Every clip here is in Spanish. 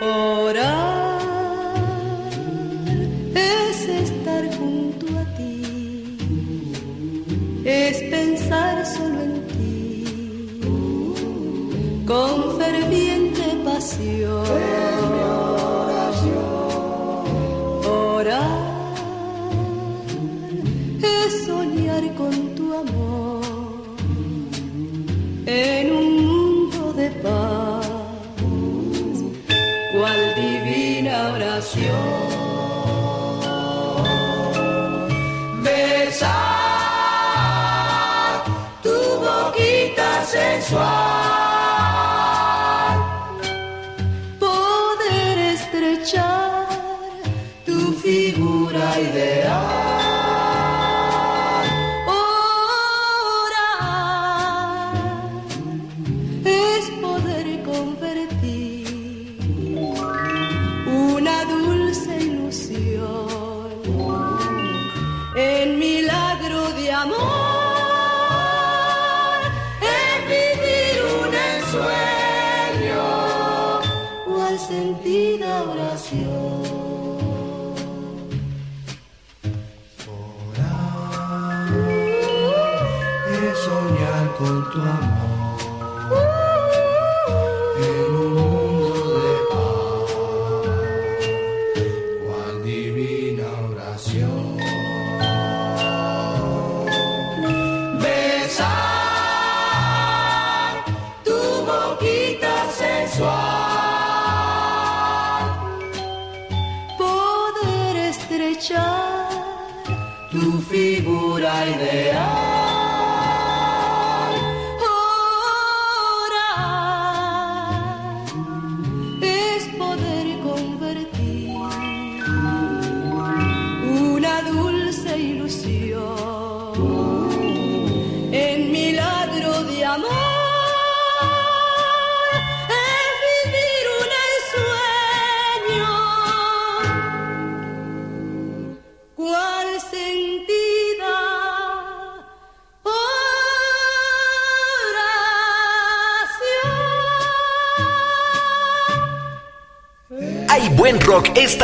Ora.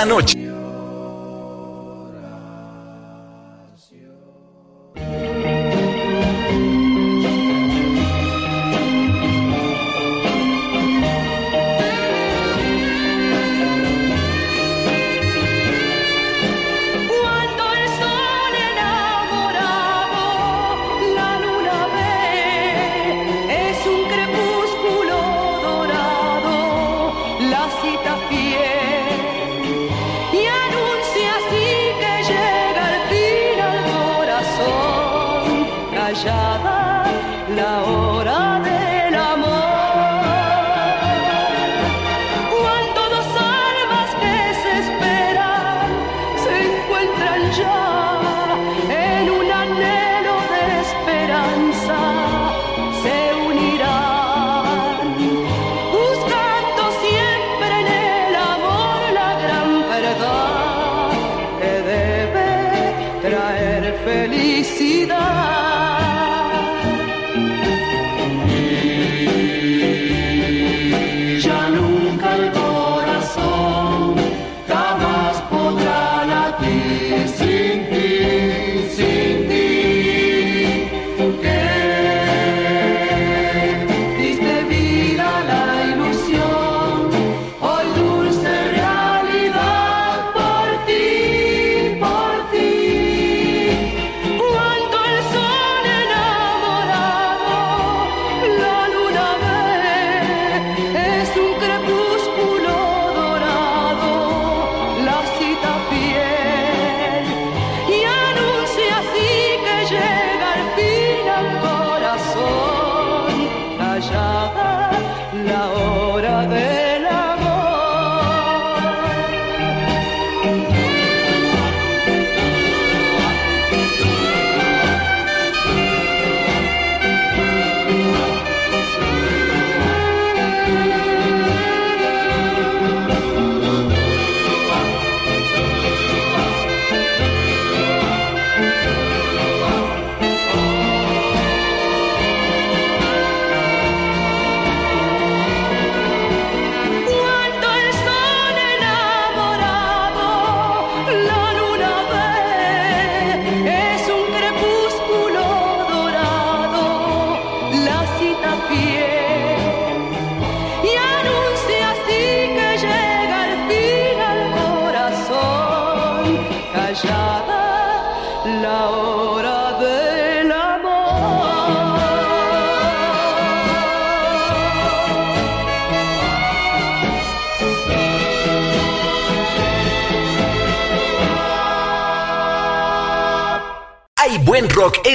Noche.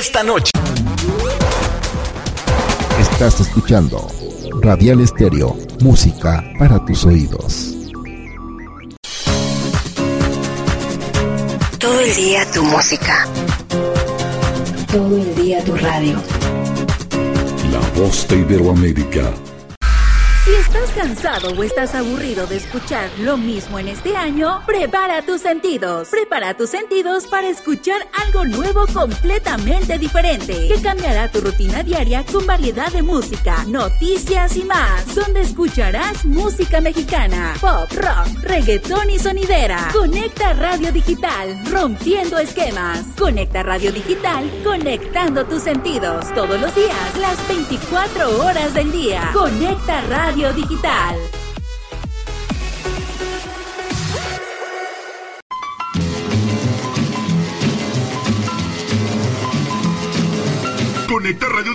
Esta noche. Estás escuchando Radial Estéreo, música para tus oídos. Todo el día tu música. Todo el día tu radio. La voz de Iberoamérica si estás cansado o estás aburrido de escuchar lo mismo en este año, prepara tus sentidos. Prepara tus sentidos para escuchar algo nuevo completamente diferente, que cambiará tu rutina diaria con variedad de música, noticias y más, donde escucharás música mexicana, pop, rock, reggaetón y sonidera. Conecta Radio Digital, rompiendo esquemas. Conecta Radio Digital, conectando tus sentidos. Todos los días, las 24 horas del día. Conecta Radio Digital.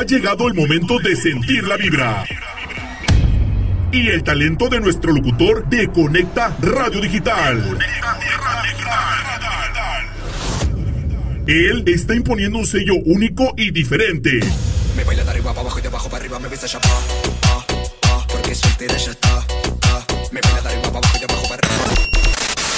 Ha llegado el momento de sentir la vibra. Y el talento de nuestro locutor de Conecta Radio Digital. Él está imponiendo un sello único y diferente. Me baila de arriba para abajo y de abajo para arriba me besa ya ya está.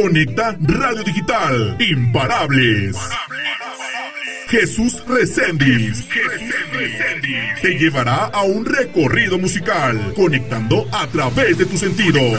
Conecta Radio Digital. Imparables. Jesús Reséndiz. Te llevará a un recorrido musical, conectando a través de tus sentidos.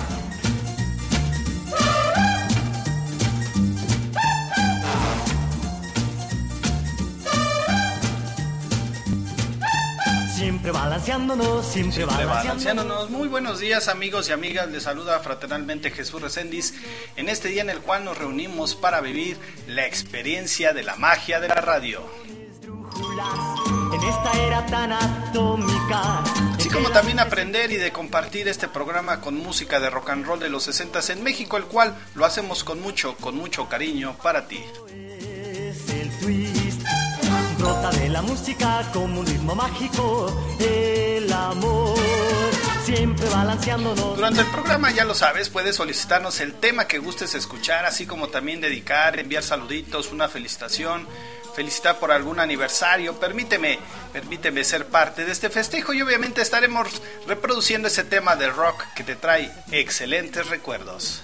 Siempre balanceándonos, siempre, balanceándonos. Muy buenos días amigos y amigas, les saluda fraternalmente Jesús Reséndiz en este día en el cual nos reunimos para vivir la experiencia de la magia de la radio. En esta era tan atómica. Así como también aprender y de compartir este programa con música de rock and roll de los 60 en México, el cual lo hacemos con mucho, con mucho cariño para ti. Brota de la música como un ritmo mágico, el amor siempre balanceándonos. Durante el programa, ya lo sabes, puedes solicitarnos el tema que gustes escuchar, así como también dedicar, enviar saluditos, una felicitación, felicitar por algún aniversario. Permíteme, permíteme ser parte de este festejo y obviamente estaremos reproduciendo ese tema de rock que te trae excelentes recuerdos.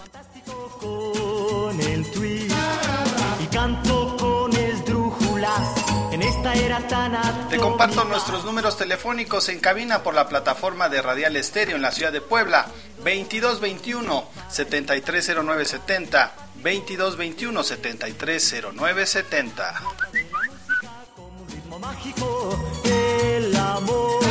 Te comparto nuestros números telefónicos en cabina por la plataforma de Radial Estéreo en la ciudad de Puebla. 2221 730970 2221 730970 mágico el amor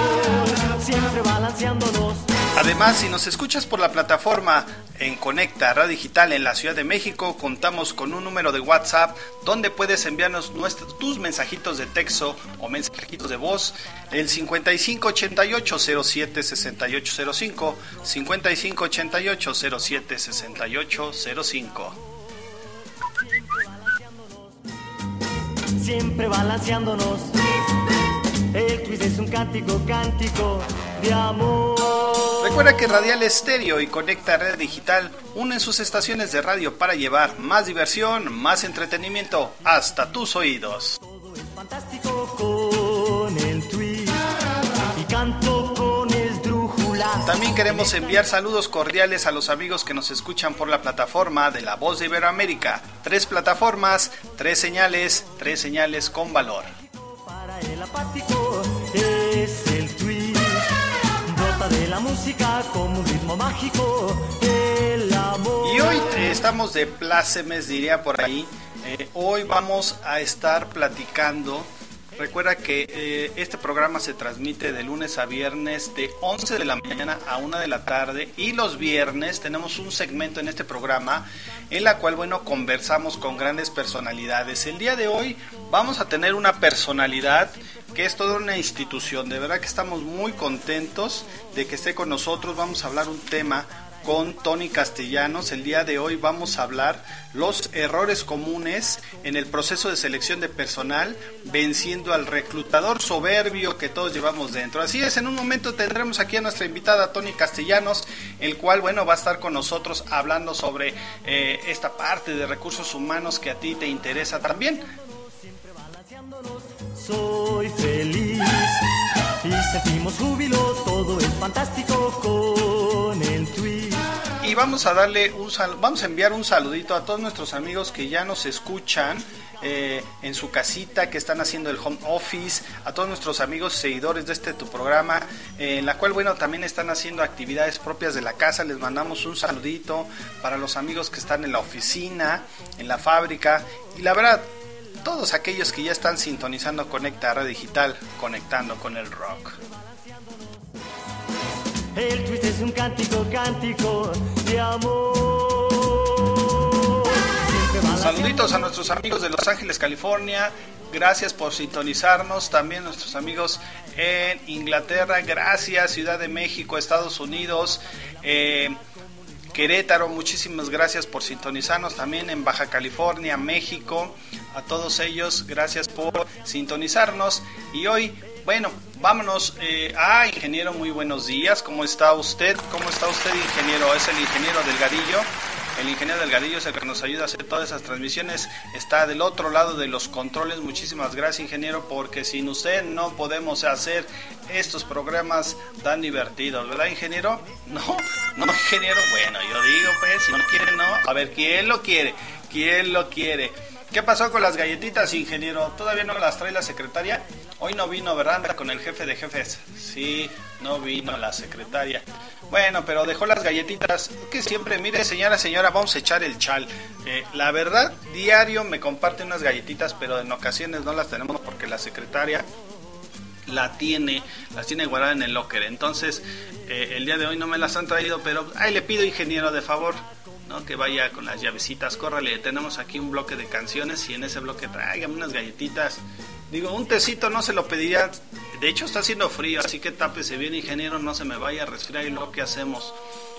siempre balanceándonos Además, si nos escuchas por la plataforma en Conecta Radio Digital en la Ciudad de México, contamos con un número de WhatsApp donde puedes enviarnos nuestros, tus mensajitos de texto o mensajitos de voz, el 5588-076805, 5588-076805. Siempre balanceándonos. El quiz es un cántico, cántico de amor. Recuerda que Radial Estéreo y Conecta Red Digital unen sus estaciones de radio para llevar más diversión, más entretenimiento hasta tus oídos. Todo es fantástico con el y canto con. También queremos enviar saludos cordiales a los amigos que nos escuchan por la plataforma de La Voz de Iberoamérica. Tres plataformas, tres señales, tres señales con valor. Para el apático la música como un ritmo mágico, el amor. Y hoy estamos de plácemes, diría por ahí. Eh, hoy vamos a estar platicando. Recuerda que eh, este programa se transmite de lunes a viernes de 11 de la mañana a 1 de la tarde y los viernes tenemos un segmento en este programa en la cual, bueno, conversamos con grandes personalidades. El día de hoy vamos a tener una personalidad que es toda una institución. De verdad que estamos muy contentos de que esté con nosotros. Vamos a hablar un tema con Tony Castellanos. El día de hoy vamos a hablar los errores comunes en el proceso de selección de personal, venciendo al reclutador soberbio que todos llevamos dentro. Así es, en un momento tendremos aquí a nuestra invitada Tony Castellanos, el cual, bueno, va a estar con nosotros hablando sobre eh, esta parte de recursos humanos que a ti te interesa también soy feliz y sentimos júbilo, todo es fantástico vamos a darle un sal vamos a enviar un saludito a todos nuestros amigos que ya nos escuchan eh, en su casita, que están haciendo el home office, a todos nuestros amigos seguidores de este tu programa, en la cual, bueno, también están haciendo actividades propias de la casa. Les mandamos un saludito para los amigos que están en la oficina, en la fábrica. Y la verdad, todos aquellos que ya están sintonizando Conecta Radio Digital, conectando con el rock. El twist es un cántico, cántico Saluditos a nuestros amigos de Los Ángeles, California. Gracias por sintonizarnos. También nuestros amigos en Inglaterra. Gracias, Ciudad de México, Estados Unidos. Eh, Querétaro, muchísimas gracias por sintonizarnos también en Baja California, México. A todos ellos, gracias por sintonizarnos. Y hoy, bueno, vámonos. Eh, ah, ingeniero, muy buenos días. ¿Cómo está usted? ¿Cómo está usted, ingeniero? Es el ingeniero Delgadillo. El ingeniero Delgadillo es el que nos ayuda a hacer todas esas transmisiones. Está del otro lado de los controles. Muchísimas gracias, ingeniero, porque sin usted no podemos hacer estos programas tan divertidos, ¿verdad, ingeniero? No, no, ingeniero. Bueno, yo digo, pues, si no quiere, no. A ver, ¿quién lo quiere? ¿Quién lo quiere? ¿Qué pasó con las galletitas, ingeniero? ¿Todavía no las trae la secretaria? Hoy no vino, ¿verdad? Con el jefe de jefes. Sí, no vino la secretaria. Bueno, pero dejó las galletitas. Que siempre, mire, señora, señora, vamos a echar el chal. Eh, la verdad, diario me comparte unas galletitas, pero en ocasiones no las tenemos porque la secretaria la tiene, las tiene guardadas en el locker. Entonces, eh, el día de hoy no me las han traído, pero ahí le pido, ingeniero, de favor, ¿no? Que vaya con las llavecitas, córrale, tenemos aquí un bloque de canciones y en ese bloque tráigame unas galletitas. Digo, un tecito no se lo pediría, de hecho está haciendo frío, así que tápese bien, ingeniero, no se me vaya a resfriar y lo que hacemos.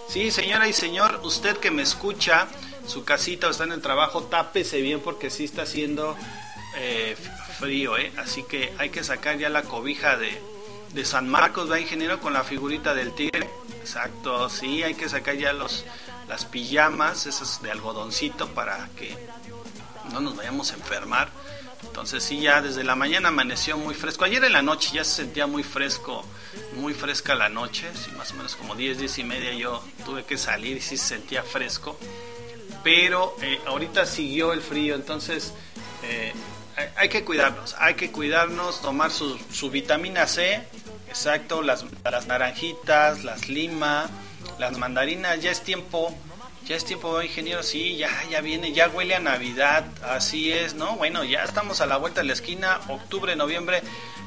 Sí, señora y señor, usted que me escucha, su casita o está en el trabajo, tápese bien porque sí está haciendo eh, frío, ¿eh? Así que hay que sacar ya la cobija de, de San Marcos, va ingeniero, con la figurita del tigre. Exacto, sí, hay que sacar ya los, las pijamas, esas de algodoncito para que no nos vayamos a enfermar. Entonces sí, ya desde la mañana amaneció muy fresco. Ayer en la noche ya se sentía muy fresco, muy fresca la noche, sí, más o menos como 10, 10 y media yo tuve que salir y sí se sentía fresco. Pero eh, ahorita siguió el frío, entonces eh, hay, que cuidarnos, hay que cuidarnos, tomar su, su vitamina C, exacto, las, las naranjitas, las lima, las mandarinas, ya es tiempo ya es tiempo, ingeniero, sí, ya, ya viene, ya huele a Navidad, así es, ¿no? Bueno, ya estamos a la vuelta de la esquina, octubre, noviembre,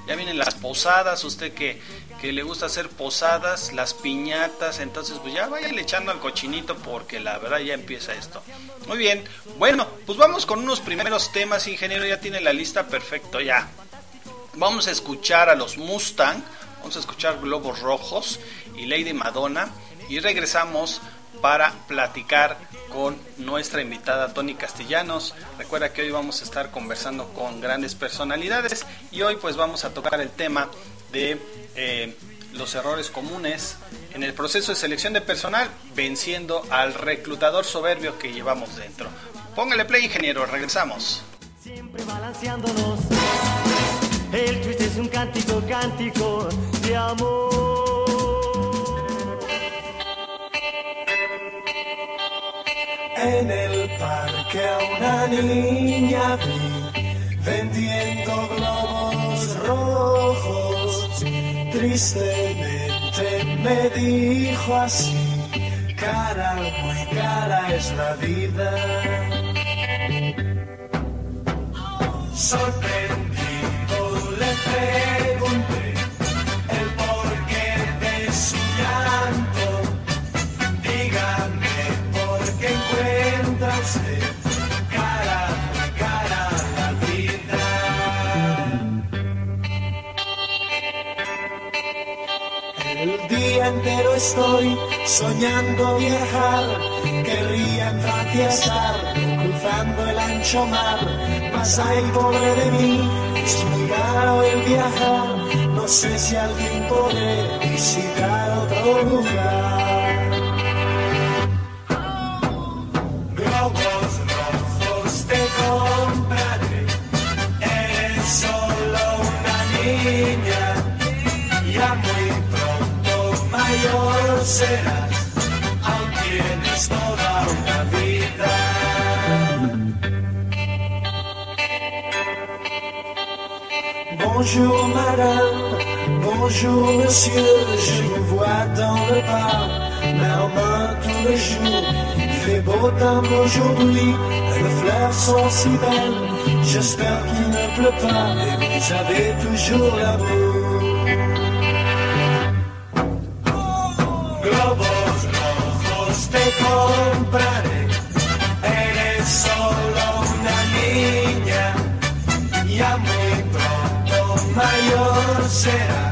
ya vienen las posadas, usted que, que le gusta hacer posadas, las piñatas, entonces pues ya vaya echando al cochinito porque la verdad ya empieza esto. Muy bien, bueno, pues vamos con unos primeros temas, ingeniero, ya tiene la lista perfecto, ya. Vamos a escuchar a los Mustang, vamos a escuchar Globos Rojos y Lady Madonna y regresamos para platicar con nuestra invitada Tony Castellanos. Recuerda que hoy vamos a estar conversando con grandes personalidades y hoy pues vamos a tocar el tema de eh, los errores comunes en el proceso de selección de personal, venciendo al reclutador soberbio que llevamos dentro. Póngale play, ingeniero, regresamos. Siempre balanceándonos. El twist es un cántico, cántico de amor. En el parque a una niña vi vendiendo globos rojos. Tristemente me dijo así, cara, muy cara es la vida. Sorprendido le entero estoy soñando viajar, querría en Francia estar cruzando el ancho mar, mas ay pobre de mí, es muy caro el viajar, no sé si al fin podré visitar otro lugar. Bonjour madame, bonjour monsieur, je vous vois dans le parc, main tous les jours. Il fait beau temps aujourd'hui, les fleurs sont si belles, j'espère qu'il ne pleut pas. Et vous avez toujours l'amour. Te compraré, eres solo una niña, ya muy pronto mayor serás,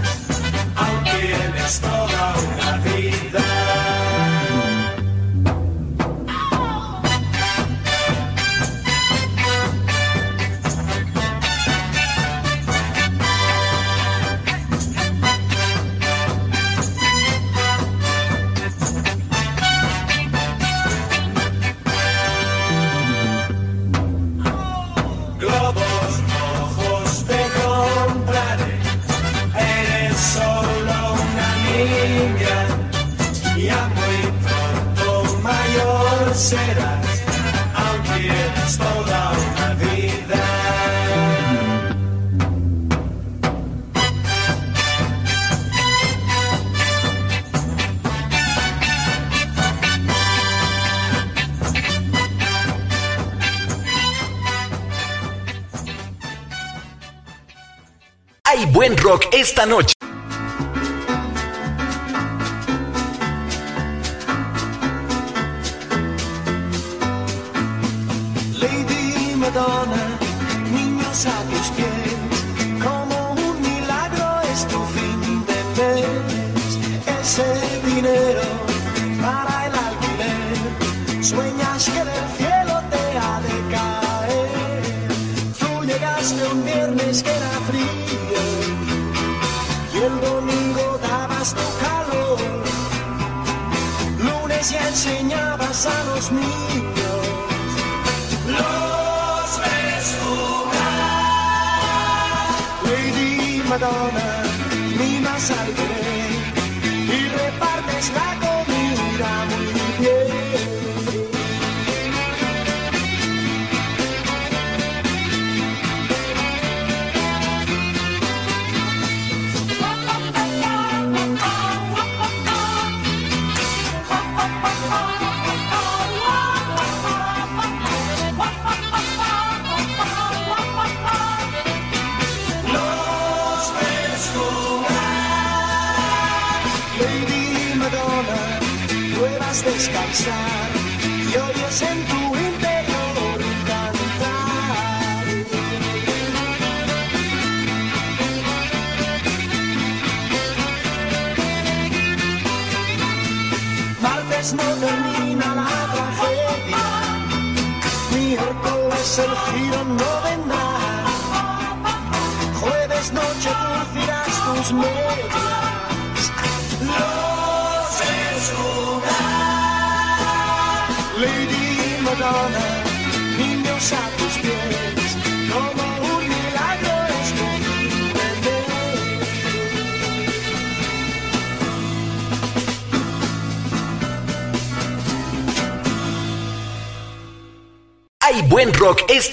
esta noche.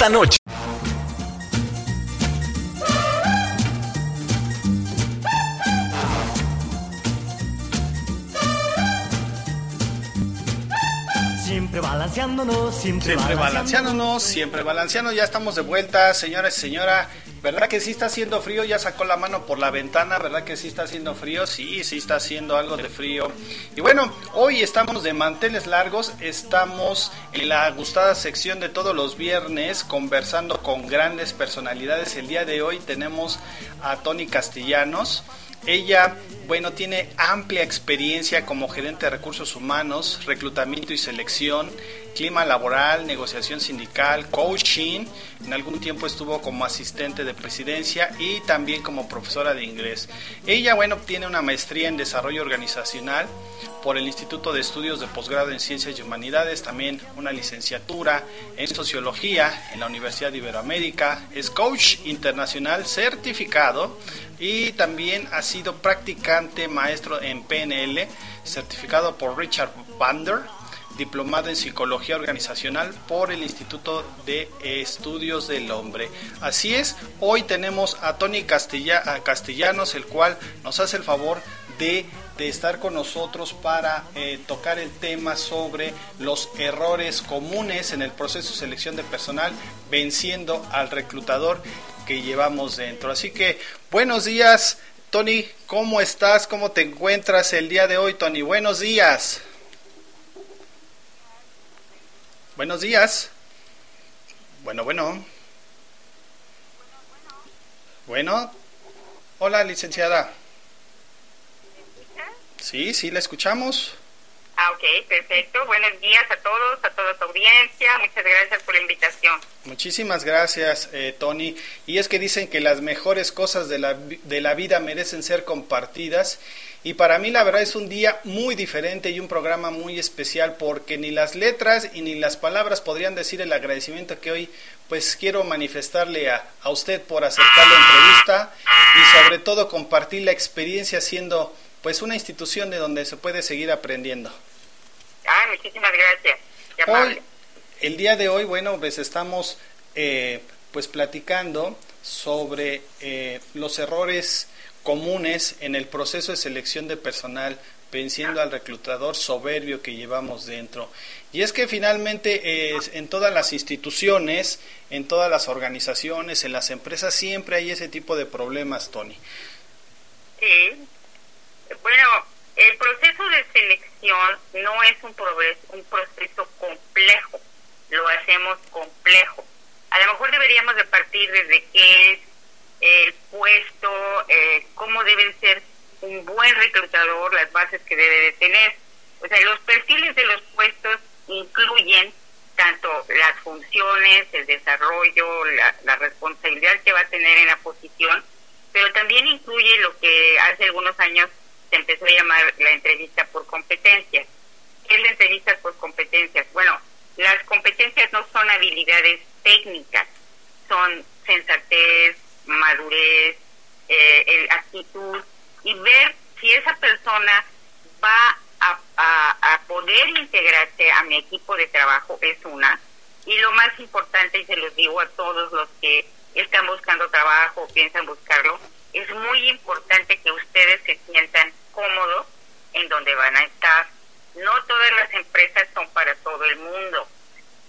Esta noche. Siempre balanceándonos, siempre, Siempre balanceándonos, siempre balanceando, ya estamos de vuelta, señores, señora. ¿Verdad que sí está haciendo frío? Ya sacó la mano por la ventana, ¿verdad que sí está haciendo frío? Sí, sí está haciendo algo de frío. Y bueno, hoy estamos de manteles largos, estamos la gustada sección de todos los viernes conversando con grandes personalidades. El día de hoy tenemos a Tony Castellanos. Ella, bueno, tiene amplia experiencia como gerente de recursos humanos, reclutamiento y selección, clima laboral, negociación sindical, coaching. En algún tiempo estuvo como asistente de presidencia y también como profesora de inglés. Ella, bueno, tiene una maestría en desarrollo organizacional por el Instituto de Estudios de Posgrado en Ciencias y Humanidades, también una licenciatura en Sociología en la Universidad de Iberoamérica, es coach internacional certificado y también ha sido practicante maestro en PNL, certificado por Richard Bander, diplomado en psicología organizacional por el Instituto de Estudios del Hombre. Así es, hoy tenemos a Tony Castellanos, el cual nos hace el favor de, de estar con nosotros para eh, tocar el tema sobre los errores comunes en el proceso de selección de personal, venciendo al reclutador que llevamos dentro. Así que buenos días, Tony, ¿cómo estás? ¿Cómo te encuentras el día de hoy, Tony? Buenos días. Buenos días. Bueno, bueno. Bueno. Hola, licenciada. Sí, sí, la escuchamos. Ah, ok, perfecto. Buenos días a todos, a toda tu audiencia. Muchas gracias por la invitación. Muchísimas gracias, eh, Tony. Y es que dicen que las mejores cosas de la, de la vida merecen ser compartidas. Y para mí la verdad es un día muy diferente y un programa muy especial porque ni las letras y ni las palabras podrían decir el agradecimiento que hoy pues quiero manifestarle a, a usted por aceptar la entrevista y sobre todo compartir la experiencia siendo pues una institución de donde se puede seguir aprendiendo. Ah, muchísimas gracias. Hoy, el día de hoy, bueno, pues estamos eh, pues platicando sobre eh, los errores comunes en el proceso de selección de personal, venciendo al reclutador soberbio que llevamos dentro. Y es que finalmente eh, en todas las instituciones, en todas las organizaciones, en las empresas, siempre hay ese tipo de problemas, Tony. Sí. Bueno, el proceso de selección no es un, un proceso complejo. Lo hacemos complejo. A lo mejor deberíamos de partir desde qué es el puesto, eh, cómo deben ser un buen reclutador, las bases que debe de tener. O sea, los perfiles de los puestos incluyen tanto las funciones, el desarrollo, la, la responsabilidad que va a tener en la posición, pero también incluye lo que hace algunos años empezó a llamar la entrevista por competencias. ¿Qué es la entrevista por competencias? Bueno, las competencias no son habilidades técnicas, son sensatez, madurez, eh, el- actitud y ver si esa persona va a, a- a poder integrarse a mi equipo de trabajo es una. Y lo más importante, y se los digo a todos los que están buscando trabajo o piensan buscarlo, es muy importante que ustedes se sientan cómodos en donde van a estar. No todas las empresas son para todo el mundo.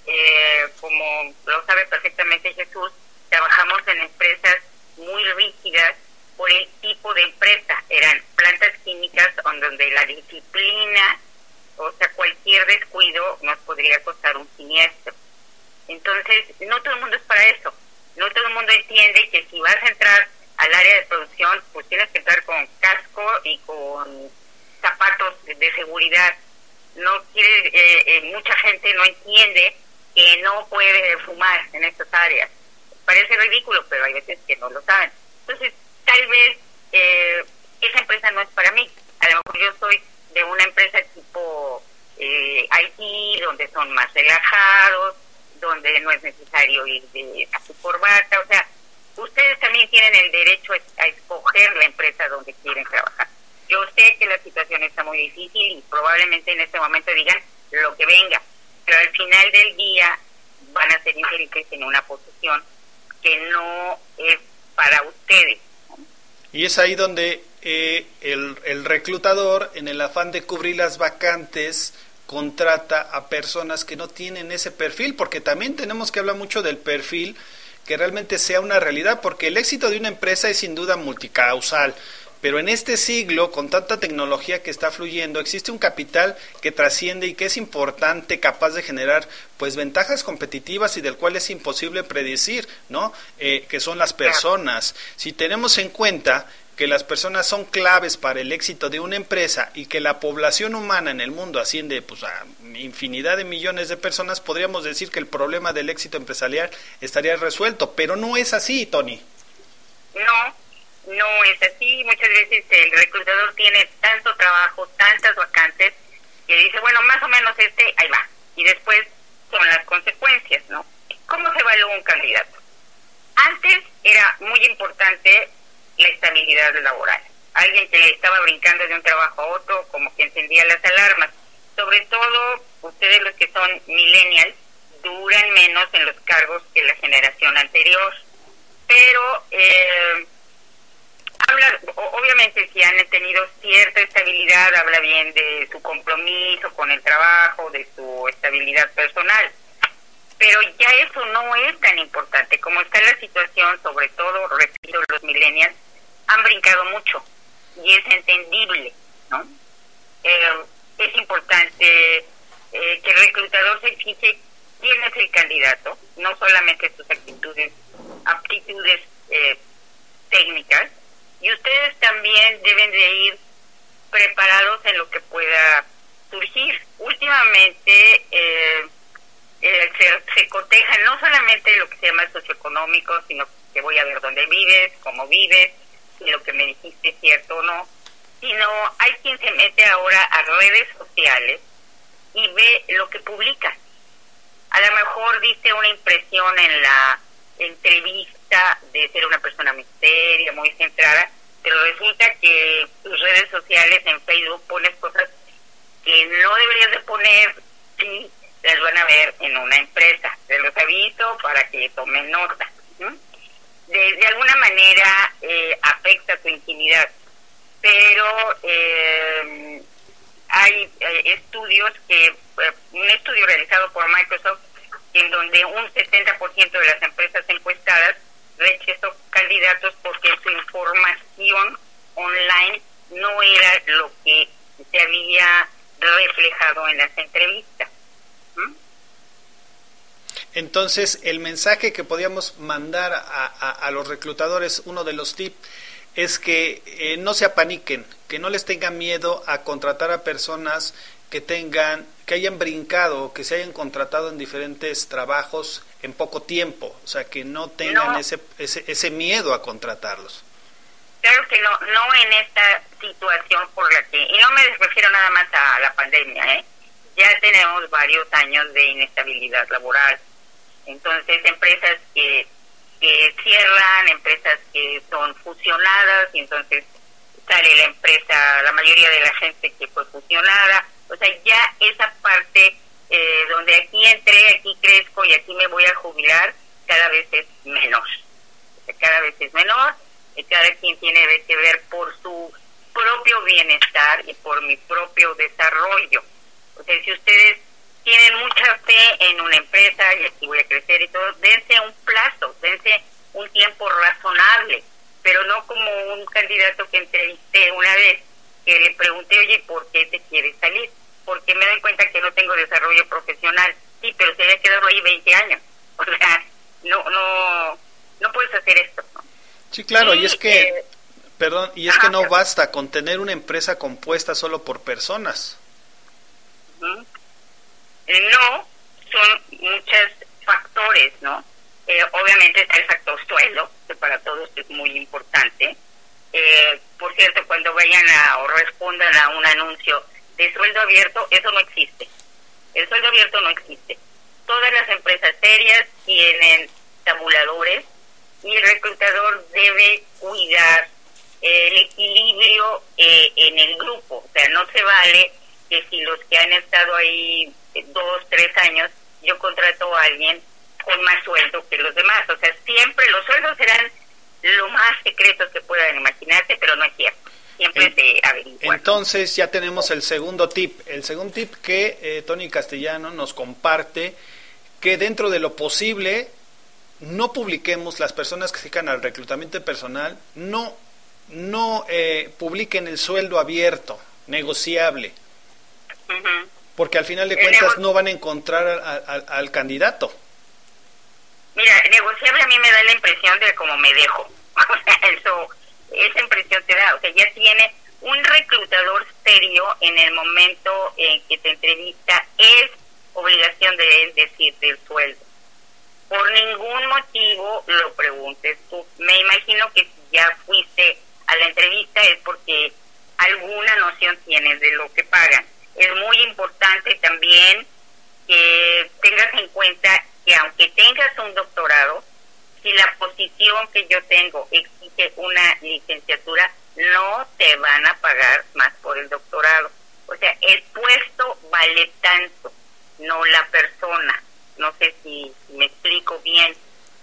Eh, como lo sabe perfectamente Jesús, trabajamos en empresas muy rígidas por el tipo de empresa. Eran plantas químicas en donde la disciplina o sea, cualquier descuido nos podría costar un siniestro. Entonces, no todo el mundo es para eso. No todo el mundo entiende que si vas a entrar al área de producción, pues tienes que entrar con casco y con zapatos de, seguridad. No quiere, eh, eh, mucha gente no entiende que no puede fumar en estas áreas. Parece ridículo, pero hay veces que no lo saben. Entonces, tal vez eh, esa empresa no es para mí. A lo mejor yo soy de una empresa tipo eh, donde son más relajados, donde no es necesario ir de a su corbata. O sea, ustedes también tienen el derecho a escoger la empresa donde quieren trabajar. Yo sé que la situación está muy difícil y probablemente en este momento digan lo que venga, pero al final del día van a ser infelices en una posición que no es para ustedes. Y es ahí donde eh, el, el reclutador, en el afán de cubrir las vacantes, contrata a personas que no tienen ese perfil, porque también tenemos que hablar mucho del perfil que realmente sea una realidad, porque el éxito de una empresa es sin duda multicausal. Pero en este siglo, con tanta tecnología que está fluyendo, existe un capital que trasciende y que es importante, capaz de generar pues ventajas competitivas y del cual es imposible predecir, ¿no? Eh, que son las personas. Si tenemos en cuenta que las personas son claves para el éxito de una empresa y que la población humana en el mundo asciende pues, a infinidad de millones de personas, podríamos decir que el problema del éxito empresarial estaría resuelto, pero no es así, Tony. No, no es así. Muchas veces el reclutador tiene tanto trabajo, tantas vacantes, que dice, bueno, más o menos este, ahí va. Y después son las consecuencias, ¿no? ¿Cómo se evalúa un candidato? Antes era muy importante la estabilidad laboral. Alguien que estaba brincando de un trabajo a otro, como que encendía las alarmas. Sobre todo, ustedes los que son millennials, duran menos en los cargos que la generación anterior. Pero, eh, habla, obviamente, si han tenido cierta estabilidad, habla bien de su compromiso con el trabajo, de su estabilidad personal pero ya eso no es tan importante. Como está la situación, sobre todo, repito, los millennials han brincado mucho y es entendible, ¿no? Eh, es importante eh, que el reclutador se fije quién es el candidato, no solamente sus actitudes, aptitudes eh, técnicas, y ustedes también deben de ir preparados en lo que pueda surgir. Últimamente eh, se, coteja no solamente lo que se llama socioeconómico, sino que voy a ver dónde vives, cómo vives, si lo que me dijiste es cierto o no, sino hay quien se mete ahora a redes sociales y ve lo que publica. A lo mejor dice una impresión en la entrevista de ser una persona muy seria, muy centrada, pero resulta que tus redes sociales en Facebook pones cosas que no deberías de poner si las van a ver en una empresa. Se los aviso para que tomen nota. De, alguna manera eh, afecta tu intimidad, pero eh, hay eh, estudios que, un estudio realizado por Microsoft, en donde un 70% de las empresas encuestadas rechazó candidatos porque su información online no era lo que se había reflejado en las entrevistas. Entonces, el mensaje que podíamos mandar a, los reclutadores, uno de los tips, es que eh, no se apaniquen, que no les tengan miedo a contratar a personas que tengan, que hayan brincado, que se hayan contratado en diferentes trabajos en poco tiempo, o sea, que no tengan Ese, ese, ese miedo a contratarlos. Claro que no, no en esta situación por la que, y no me refiero nada más a la pandemia, ¿eh? ya tenemos varios años de inestabilidad laboral, entonces, empresas que, que cierran, empresas que son fusionadas, y entonces sale la empresa, la mayoría de la gente que fue fusionada. O sea, ya esa parte eh, donde aquí entré, aquí crezco y aquí me voy a jubilar, cada vez es menor. cada vez es menor, y cada quien tiene que ver por su propio bienestar y por mi propio desarrollo. O sea, si ustedes tienen mucha fe en una empresa y aquí voy a crecer y todo, dense un plazo, dense un tiempo razonable, pero no como un candidato que entrevisté una vez, que le pregunté, oye, ¿por qué te quieres salir? porque me doy cuenta que no tengo desarrollo profesional. Sí, pero se había quedado ahí 20 años. O sea, no, no, no puedes hacer esto. Sí, claro, y, es que, eh, perdón, y es que no basta con tener una empresa compuesta solo por personas. No, son muchos factores, ¿no? Eh, obviamente está el factor suelo, que para todos es muy importante. Eh, por cierto, cuando vayan a o respondan a un anuncio de sueldo abierto, eso no existe. El sueldo abierto no existe. Todas las empresas serias tienen tabuladores y el reclutador debe cuidar el equilibrio eh, en el grupo. O sea, no se vale que si los que han estado ahí dos, tres años, yo contrato a alguien con más sueldo que los demás. O sea, siempre los sueldos serán lo más secretos que puedan imaginarse, pero no es cierto. Siempre se averigua. Entonces ya tenemos el segundo tip. El segundo tip que eh, Tony Castellano nos comparte, que dentro de lo posible no publiquemos las personas que se dedican al reclutamiento personal, no, no eh, publiquen el sueldo abierto, negociable. Porque al final de cuentas no van a encontrar al candidato. Mira, negociable a mí me da la impresión de como me dejo. O sea, eso, esa impresión te da. O sea, ya tiene un reclutador serio en el momento en que te entrevista, es obligación de él decirte el sueldo. Por ningún motivo lo preguntes tú. Me imagino que si ya fuiste a la entrevista es porque alguna noción tienes de lo que pagan. Es muy importante también que tengas en cuenta que aunque tengas un doctorado, si la posición que yo tengo exige una licenciatura, no te van a pagar más por el doctorado. O sea, el puesto vale tanto, no la persona. No sé si me explico bien.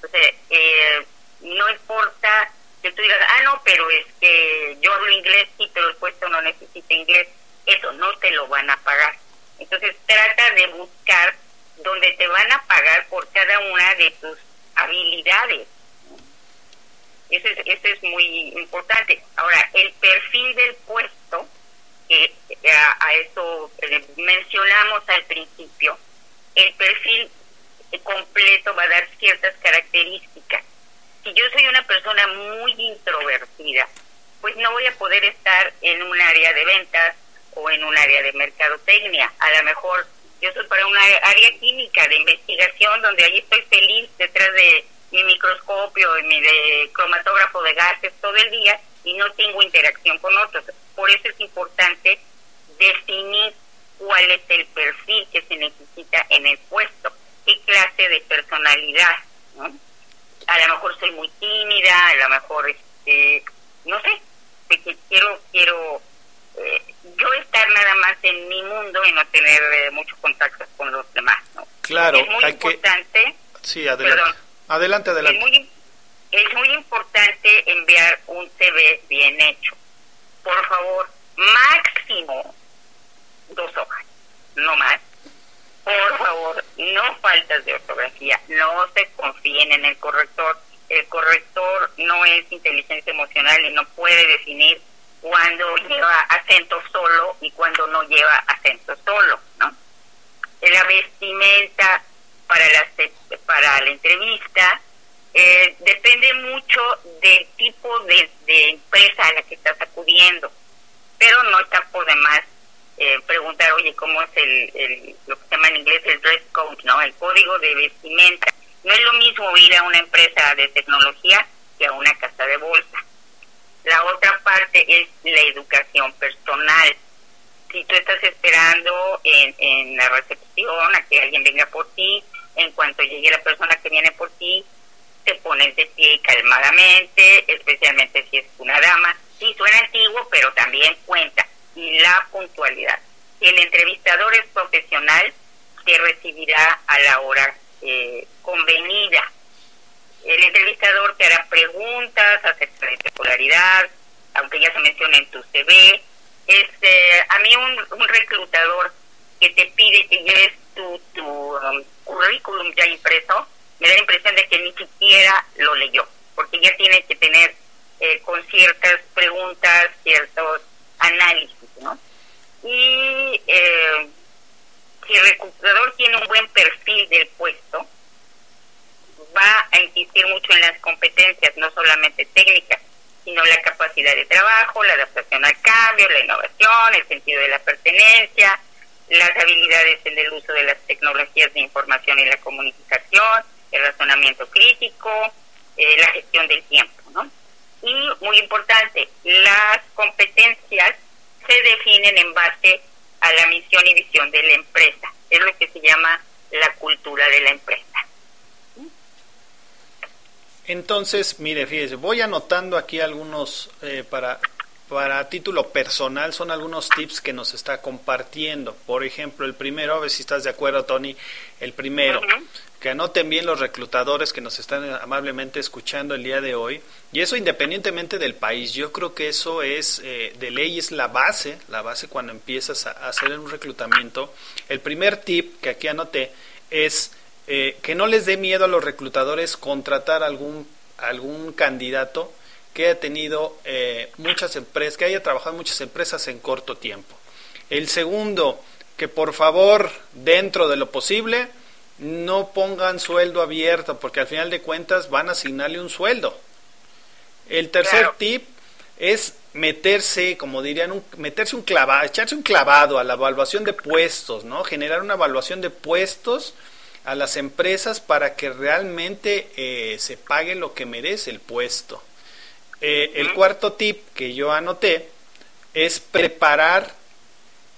O sea, eh, no importa que tú digas, ah, no, pero es que yo hablo inglés, sí, pero el puesto no necesita inglés. Eso no te lo van a pagar. Entonces trata de buscar donde te van a pagar por cada una de tus habilidades. Eso es, eso es muy importante. Ahora, el perfil del puesto, que a, eso mencionamos al principio, el perfil completo va a dar ciertas características. Si yo soy una persona muy introvertida, pues no voy a poder estar en un área de ventas o en un área de mercadotecnia. A lo mejor yo soy para una área química de investigación donde ahí estoy feliz detrás de mi microscopio y mi de cromatógrafo de gases todo el día y no tengo interacción con otros. Por eso es importante definir cuál es el perfil que se necesita en el puesto, qué clase de personalidad. A lo mejor soy muy tímida, a lo mejor, este, no sé, que quiero, quiero eh, yo estar nada más en mi mundo y no tener eh, mucho contacto con los demás, ¿no? Claro, es muy importante. Sí, adelante. adelante, adelante. Es muy, es muy importante enviar un CV bien hecho. Por favor, máximo dos hojas, no más. Por favor, no faltas de ortografía, no se confíen en el corrector. El corrector no es inteligencia emocional y no puede definir cuando lleva acento solo y cuando no lleva acento solo, ¿no? La vestimenta para la, para la entrevista eh, depende mucho del tipo de, empresa a la que estás acudiendo, pero no está por demás eh, preguntar, oye, ¿cómo es el, lo que se llama en inglés el dress code, ¿no? El código de vestimenta. No es lo mismo ir a una empresa de tecnología que a una casa de bolsa. La otra parte es la educación personal. Si tú estás esperando en, en la recepción a que alguien venga por ti, en cuanto llegue la persona que viene por ti, te pones de pie calmadamente, especialmente si es una dama. Sí, suena antiguo, pero también cuenta. Y la puntualidad. Si el entrevistador es profesional, te recibirá a la hora eh, convenida el entrevistador te hará preguntas acerca de tu escolaridad, aunque ya se menciona en tu CV. Este, a mí un, un reclutador que te pide que lleves tu, tu um, currículum ya impreso, me da la impresión de que ni siquiera lo leyó, porque ya tiene que tener eh, con ciertas preguntas, ciertos análisis, ¿no? Y eh, si el reclutador tiene un buen perfil del puesto, competencias, no solamente técnicas, sino la capacidad de trabajo, la adaptación al cambio, la innovación, el sentido de la pertenencia, las habilidades en el uso de las tecnologías de información y la comunicación, el razonamiento crítico, eh, la gestión del tiempo, ¿no? Y muy importante, las competencias se definen en base a la misión y visión de la empresa. Es lo que se llama la cultura de la empresa. Entonces, mire, fíjese, voy anotando aquí algunos eh, para para título personal son algunos tips que nos está compartiendo. Por ejemplo, el primero, a ver si estás de acuerdo, Tony, el primero, que anoten bien los reclutadores que nos están amablemente escuchando el día de hoy. Y eso independientemente del país, yo creo que eso es, eh, de ley es la base, la base cuando empiezas a hacer un reclutamiento. El primer tip que aquí anoté es eh, que no les dé miedo a los reclutadores contratar algún, algún candidato que haya tenido eh, muchas empresas, que haya trabajado en muchas empresas en corto tiempo. El segundo, que por favor, dentro de lo posible, no pongan sueldo abierto, porque al final de cuentas van a asignarle un sueldo. El tercer tip es meterse, como dirían, un, meterse un clavado, echarse un clavado a la evaluación de puestos, ¿no? Generar una evaluación de puestos a las empresas para que realmente eh, se pague lo que merece el puesto. Eh, el cuarto tip que yo anoté es preparar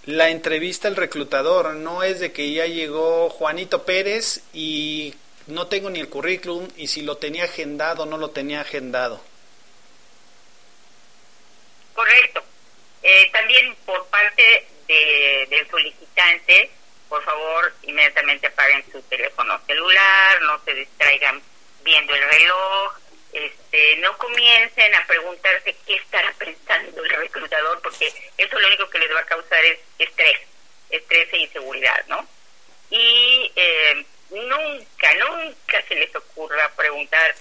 la entrevista al reclutador. No es de que ya llegó Juanito Pérez y no tengo ni el currículum y si lo tenía agendado no lo tenía agendado. Correcto. Eh, también por parte de, del solicitante, por favor, inmediatamente apaguen su teléfono celular, no se distraigan viendo el reloj, este, no comiencen a preguntarse qué estará pensando el reclutador, porque eso lo único que les va a causar es estrés, estrés e inseguridad, ¿no? Y eh, nunca, nunca se les ocurra preguntar,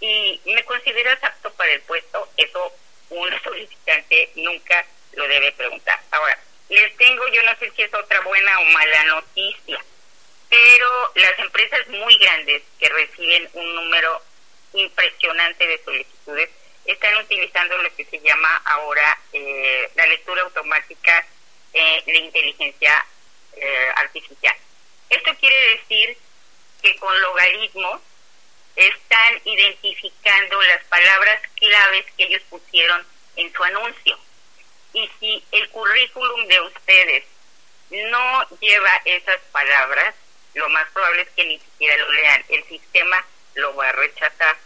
¿y me consideras apto para el puesto? Eso un solicitante nunca lo debe preguntar. Ahora, les tengo, yo no sé si es otra buena o mala noticia, pero las empresas muy grandes que reciben un número impresionante de solicitudes, están utilizando lo que se llama ahora eh, la lectura automática eh, de inteligencia eh, artificial. Esto quiere decir que con logaritmos están identificando las palabras claves que ellos pusieron en su anuncio. Y si el currículum de ustedes no lleva esas palabras, lo más probable es que ni siquiera lo lean. El sistema lo va a rechazar.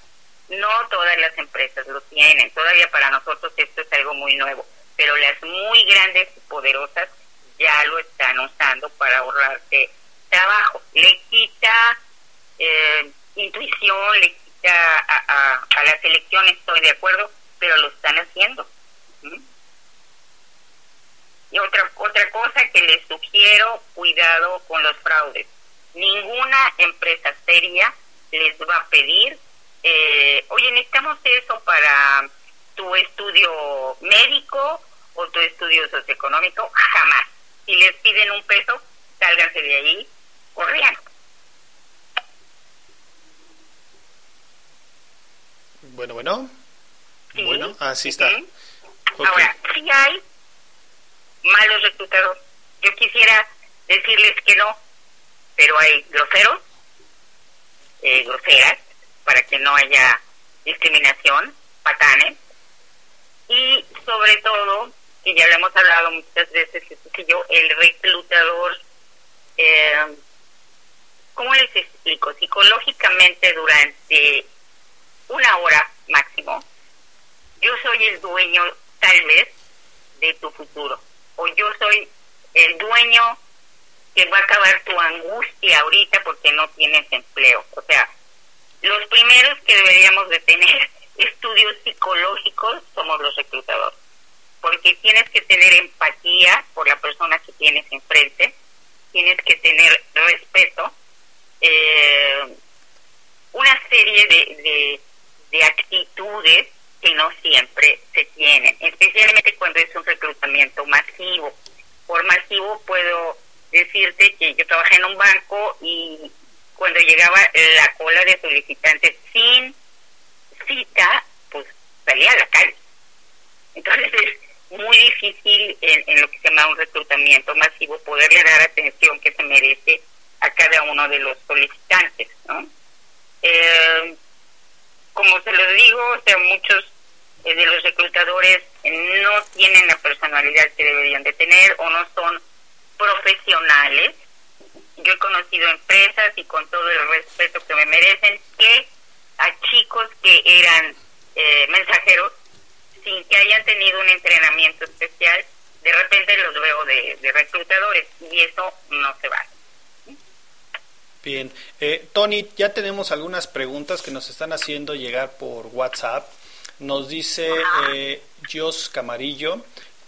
No todas las empresas lo tienen, todavía para nosotros esto es algo muy nuevo, pero las muy grandes y poderosas ya lo están usando para ahorrarse trabajo. Le quita eh, intuición, le quita a, a, la selección, estoy de acuerdo, pero lo están haciendo. Y otra, otra cosa que les sugiero, cuidado con los fraudes. Ninguna empresa seria les va a pedir, eh, oye, necesitamos eso para tu estudio médico o tu estudio socioeconómico, jamás. Si les piden un peso, sálganse de ahí corriendo. Bueno, bueno. bueno, así está. Ahora, si hay malos reclutadores, yo quisiera decirles que no, pero hay groseros, eh, groseras, para que no haya discriminación, patanes, y sobre todo, que ya lo hemos hablado muchas veces, yo, el reclutador, eh, ¿cómo les explico? Psicológicamente durante una hora máximo, yo soy el dueño tal vez de tu futuro, o yo soy el dueño que va a acabar tu angustia ahorita porque no tienes empleo. O sea, los primeros que deberíamos de tener estudios psicológicos somos los reclutadores, porque tienes que tener empatía por la persona que tienes enfrente, tienes que tener respeto, eh, una serie de, de, de actitudes que no siempre se tienen, especialmente cuando es un reclutamiento masivo. Por masivo puedo decirte que yo trabajé en un banco y cuando llegaba la cola de solicitantes sin cita, pues salía a la calle. Entonces es muy difícil en, en lo que se llama un reclutamiento masivo poderle dar atención que se merece a cada uno de los solicitantes, ¿no? Eh, como se lo digo, o sea, muchos eh, de los reclutadores no tienen la personalidad que deberían de tener o no son profesionales. Yo he conocido empresas y con todo el respeto que me merecen que a chicos que eran eh, mensajeros sin que hayan tenido un entrenamiento especial, de repente los veo de, reclutadores y eso no se vale. Bien, eh, Tony, ya tenemos algunas preguntas que nos están haciendo llegar por WhatsApp. Nos dice eh, Jos Camarillo,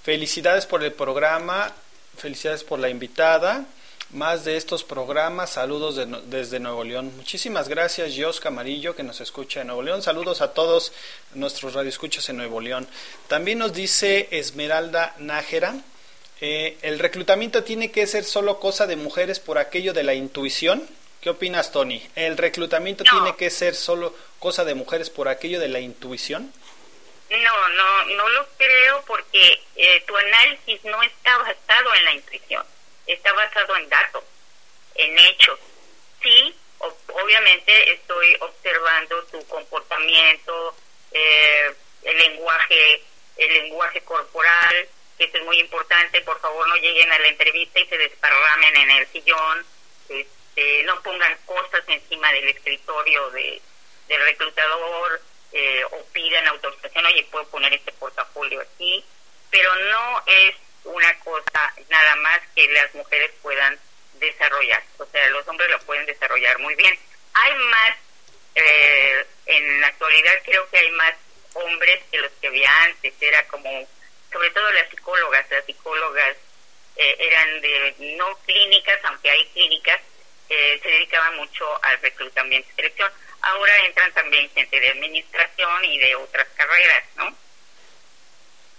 felicidades por el programa, felicidades por la invitada. Más de estos programas, saludos desde Nuevo León. Muchísimas gracias, Jos Camarillo, que nos escucha en Nuevo León. Saludos a todos nuestros radioescuchas en Nuevo León. También nos dice Esmeralda Nájera, eh, ¿el reclutamiento tiene que ser solo cosa de mujeres por aquello de la intuición? ¿Qué opinas, Tony? ¿El reclutamiento tiene que ser solo cosa de mujeres por aquello de la intuición? No, no, no lo creo porque eh, tu análisis no está basado en la intuición, está basado en datos, en hechos. Sí, obviamente estoy observando tu comportamiento, eh, el lenguaje, el lenguaje corporal, que es muy importante. Por favor, no lleguen a la entrevista y se desparramen en el sillón. Este, no pongan cosas encima del escritorio de, del reclutador eh, o pidan autorización, oye, puedo poner este portafolio aquí, pero no es una cosa nada más que las mujeres puedan desarrollar, o sea, los hombres lo pueden desarrollar muy bien. Hay más, eh, en la actualidad creo que hay más hombres que los que había antes, era como, sobre todo las psicólogas, las psicólogas eh, eran de no clínicas, aunque hay clínicas, se dedicaban mucho al reclutamiento y selección. Ahora entran también gente de administración y de otras carreras, ¿no?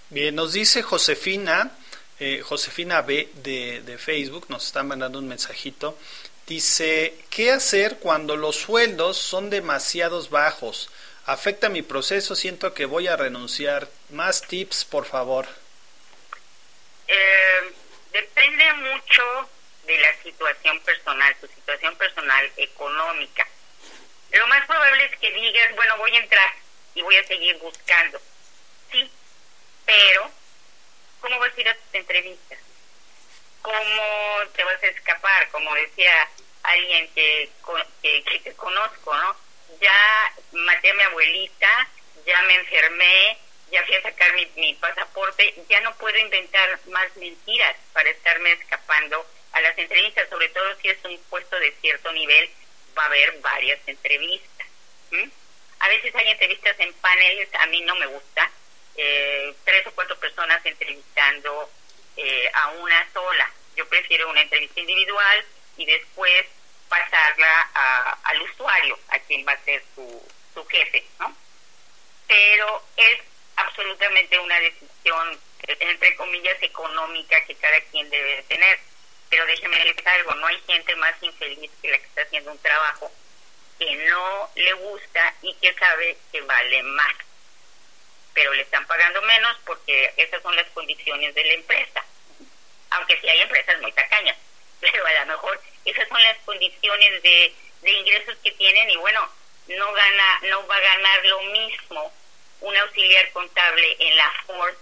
Bien, nos dice Josefina, eh, Josefina B de, de Facebook, nos está mandando un mensajito. Dice, ¿qué hacer cuando los sueldos son demasiados bajos? Afecta mi proceso, siento que voy a renunciar. Más tips, por favor. Eh, depende mucho de la situación personal, tu situación personal económica. Lo más probable es que digas, bueno, voy a entrar y voy a seguir buscando. Sí, pero ¿cómo vas a ir a tus entrevistas? ¿Cómo te vas a escapar? Como decía alguien que, que, te conozco, ¿no? Ya maté a mi abuelita, ya me enfermé, ya fui a sacar mi, mi pasaporte, ya no puedo inventar más mentiras para estarme escapando a las entrevistas, sobre todo si es un puesto de cierto nivel, va a haber varias entrevistas. A veces hay entrevistas en paneles, a mí no me gusta, eh, tres o cuatro personas entrevistando eh, a una sola. Yo prefiero una entrevista individual y después pasarla al usuario, a quien va a ser su, su jefe, ¿no? Pero es absolutamente una decisión, entre comillas, económica que cada quien debe tener pero déjeme decir algo, no hay gente más infeliz que la que está haciendo un trabajo que no le gusta y que sabe que vale más. Pero le están pagando menos porque esas son las condiciones de la empresa. Aunque sí hay empresas muy tacañas, pero a lo mejor esas son las condiciones de, de ingresos que tienen y bueno, no gana, no va a ganar lo mismo un auxiliar contable en la Ford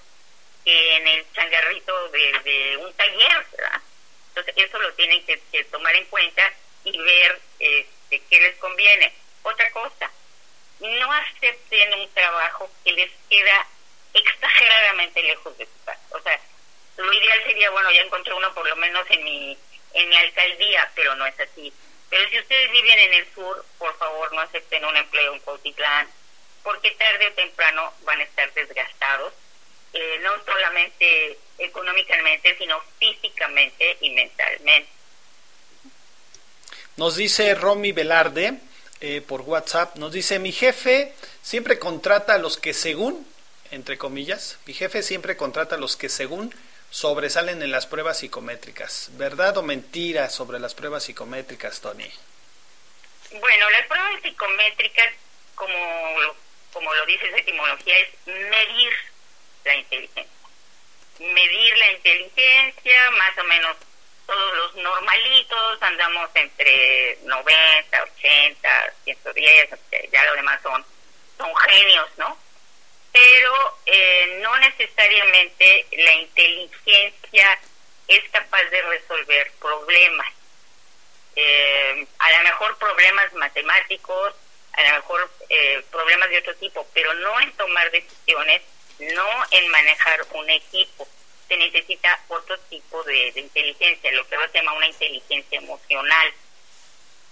que en el changarrito de, de un taller, ¿verdad? Entonces, eso lo tienen que, tomar en cuenta y ver este, qué les conviene. Otra cosa, no acepten un trabajo que les queda exageradamente lejos de su casa. O sea, lo ideal sería, bueno, ya encontré uno por lo menos en mi, en mi alcaldía, pero no es así. Pero si ustedes viven en el sur, por favor no acepten un empleo en Cuautitlán, porque tarde o temprano van a estar desgastados eh, no solamente económicamente, sino físicamente y mentalmente. Nos dice Romy Velarde eh, por WhatsApp, nos dice, mi jefe siempre contrata a los que según, entre comillas, mi jefe siempre contrata a los que según sobresalen en las pruebas psicométricas. ¿Verdad o mentira sobre las pruebas psicométricas, Tony? Bueno, las pruebas psicométricas, como como lo dice su etimología, es medir la inteligencia. Medir la inteligencia, más o menos todos los normalitos andamos entre 90, 80, 110, ya lo demás son, son genios, ¿no? Pero eh, no necesariamente la inteligencia es capaz de resolver problemas. Eh, a lo mejor problemas matemáticos, a lo mejor eh, problemas de otro tipo, pero no en tomar decisiones, no en manejar un equipo se necesita otro tipo de, inteligencia, lo que se llama una inteligencia emocional.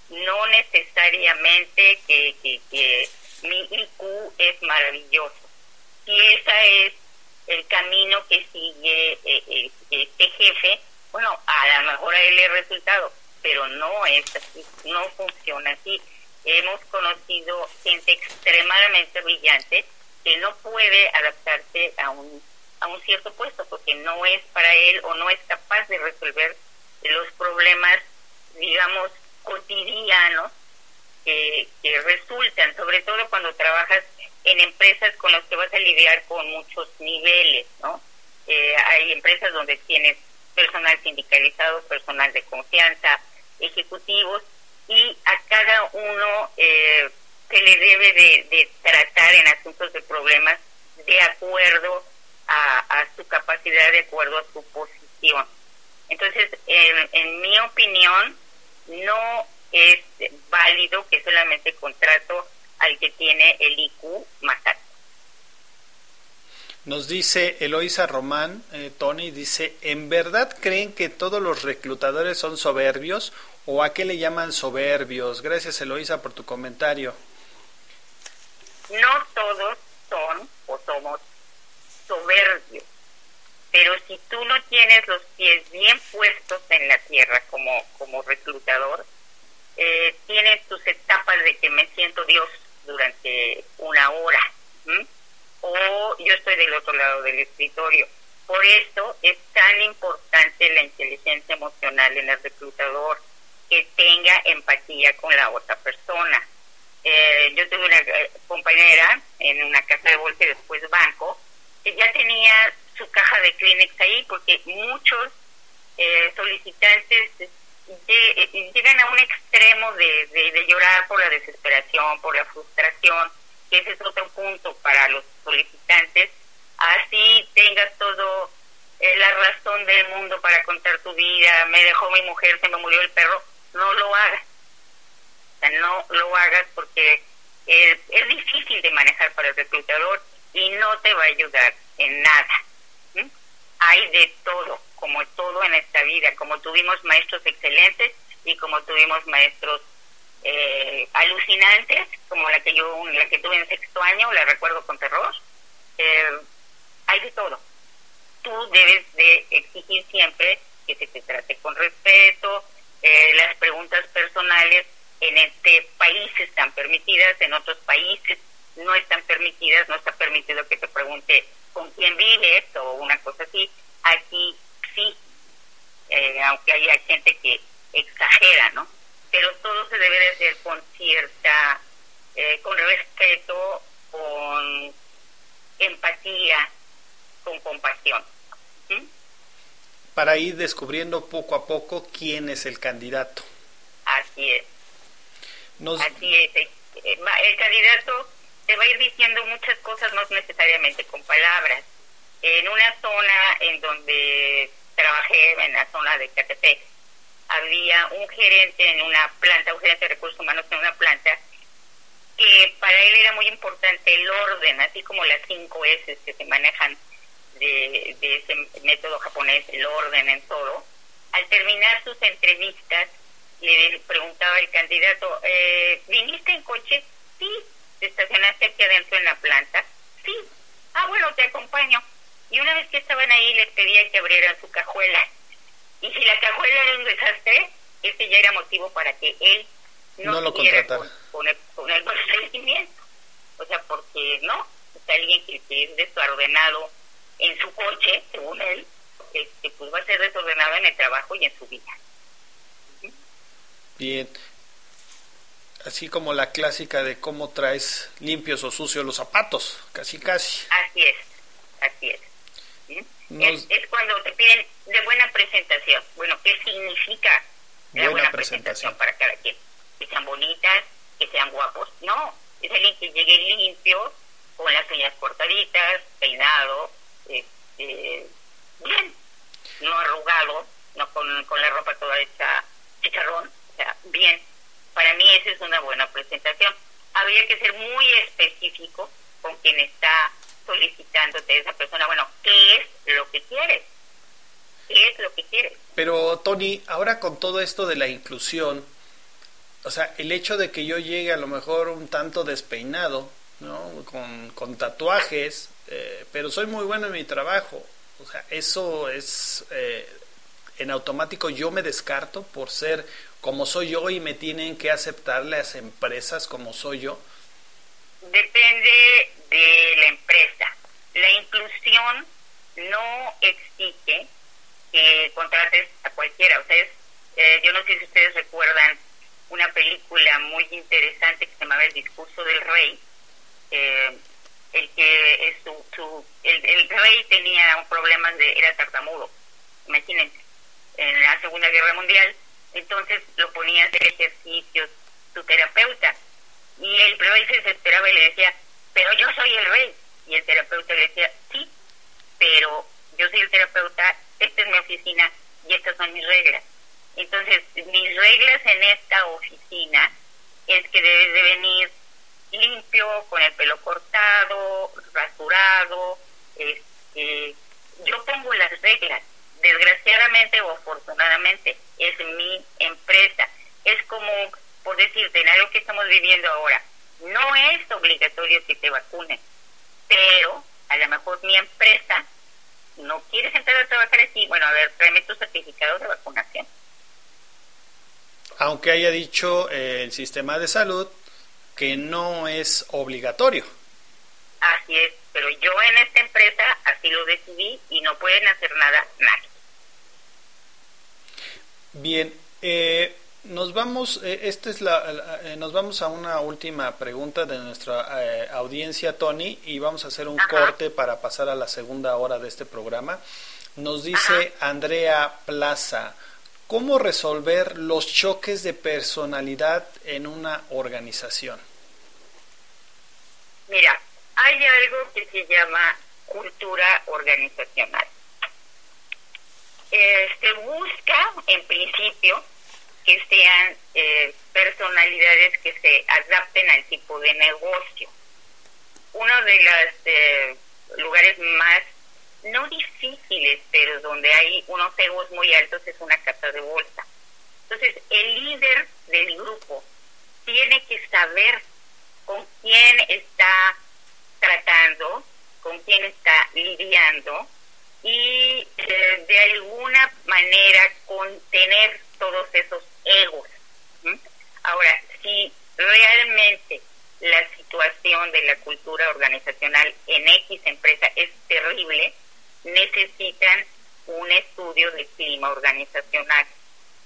No necesariamente que, que, mi IQ es maravilloso. Si ese es el camino que sigue eh, eh, este jefe, bueno, a lo mejor a él le resultado, pero no es así, no funciona así. Hemos conocido gente extremadamente brillante que no puede adaptarse a un a un cierto puesto porque no es para él o no es capaz de resolver los problemas, digamos, cotidianos que, resultan, sobre todo cuando trabajas en empresas con las que vas a lidiar con muchos niveles, ¿no? Eh, hay empresas donde tienes personal sindicalizado, personal de confianza, ejecutivos, y a cada uno eh, se le debe de, de tratar en asuntos de problemas de acuerdo a, su capacidad de acuerdo a su posición. Entonces, en, mi opinión, no es válido que solamente contrato al que tiene el IQ más alto. Nos dice Eloisa Román, eh, Tony, dice, ¿en verdad creen que todos los reclutadores son soberbios o a qué le llaman soberbios? Gracias Eloisa por tu comentario. No todos son o somos soberbio. Pero si tú no tienes los pies bien puestos en la tierra como, como reclutador, eh, tienes tus etapas de que me siento Dios durante una hora. O yo estoy del otro lado del escritorio. Por eso es tan importante la inteligencia emocional en el reclutador, que tenga empatía con la otra persona. Eh, yo tuve una eh, compañera en una casa de bolsa y después banco, ya tenía su caja de Kleenex ahí porque muchos eh, solicitantes eh, llegan a un extremo de, de, llorar por la desesperación, por la frustración, que ese es otro punto para los solicitantes. Así tengas todo eh, la razón del mundo para contar tu vida, me dejó mi mujer, se me murió el perro, no lo hagas. No lo hagas porque es difícil de manejar para el reclutador y no te va a ayudar en nada. Hay de todo, como todo en esta vida, como tuvimos maestros excelentes y como tuvimos maestros eh, alucinantes, como la que yo la que tuve en sexto año, la recuerdo con terror. Eh, hay de todo. Tú debes de exigir siempre que se te trate con respeto, eh, las preguntas personales en este país están permitidas, en otros países no están permitidas, no está permitido que te pregunte con quién vives o una cosa así. Aquí sí, eh, aunque haya gente que exagera, ¿no? Pero todo se debe de hacer con cierta, eh, con respeto, con empatía, con compasión. Para ir descubriendo poco a poco quién es el candidato. Así es. Así es. Eh, el candidato te va a ir diciendo muchas cosas, no necesariamente con palabras. En una zona en donde trabajé, en la zona de Catepec, había un gerente en una planta, un gerente de recursos humanos en una planta, que para él era muy importante el orden, así como las cinco S que se manejan de, de ese método japonés, el orden en todo. Al terminar sus entrevistas, le preguntaba el candidato, eh, ¿viniste en coche? Sí, ¿Te estacionaste aquí adentro en la planta? Sí. Ah, bueno, te acompaño. Y una vez que estaban ahí, les pedía que abrieran su cajuela. Y si la cajuela era un desastre, ese ya era motivo para que él no, lo contratara. Con, el, con el procedimiento. O sea, porque no, es alguien que, es desordenado en su coche, según él, este, pues va a ser desordenado en el trabajo y en su vida. Bien. así como la clásica de cómo traes limpios o sucios los zapatos, casi casi. Así es, así es. Es, cuando te piden de buena presentación. Bueno, ¿qué significa la buena, presentación. para cada quien? Que sean bonitas, que sean guapos. No, es alguien que llegue limpio, con las uñas cortaditas, peinado, este, bien, no arrugado, no con, con la ropa toda hecha chicharrón, sea, bien. Para mí esa es una buena presentación. Habría que ser muy específico con quien está solicitándote esa persona, bueno, ¿qué es lo que quieres? ¿Qué es lo que quieres? Pero Tony, ahora con todo esto de la inclusión, o sea, el hecho de que yo llegue a lo mejor un tanto despeinado, ¿no? Con, con tatuajes, eh, pero soy muy bueno en mi trabajo. O sea, eso es eh, en automático yo me descarto por ser como soy yo y me tienen que aceptar las empresas como soy yo. Depende de la empresa. La inclusión no exige que contrates a cualquiera. Sea, eh, yo no sé si ustedes recuerdan una película muy interesante que se llamaba El discurso del rey. Eh, el que es su, el, rey tenía un problema de era tartamudo imagínense en la segunda guerra mundial entonces lo ponía a hacer ejercicios su terapeuta y el rey se desesperaba y le decía pero yo soy el rey y el terapeuta le decía sí pero yo soy el terapeuta esta es mi oficina y estas son mis reglas entonces mis reglas en esta oficina es que debes de venir limpio, con el pelo cortado, rasurado. Este, yo pongo las reglas. Desgraciadamente o afortunadamente es mi empresa. Es como, por decirte, en algo que estamos viviendo ahora, no es obligatorio que te vacunen, pero a lo mejor mi empresa no quieres entrar a trabajar aquí, bueno, a ver, tráeme tu certificado de vacunación. Aunque haya dicho eh, el sistema de salud que no es obligatorio. Así es, pero yo en esta empresa así lo decidí y no pueden hacer nada nadie. Bien, eh, nos vamos, eh, esta es la, eh, nos vamos a una última pregunta de nuestra audiencia, Tony, y vamos a hacer un corte para pasar a la segunda hora de este programa. Nos dice Andrea Plaza, ¿Cómo resolver los choques de personalidad en una organización? Mira, hay algo que se llama cultura organizacional. Se busca, en principio, que sean eh, personalidades que se adapten al tipo de negocio. Uno de los eh, lugares más no difíciles, pero donde hay unos egos muy altos es una casa de bolsa. Entonces, el líder del grupo tiene que saber con quién está tratando, con quién está lidiando y eh, de alguna manera contener todos esos egos. Ahora, si realmente la situación de la cultura organizacional en X empresa es terrible, necesitan un estudio de clima organizacional.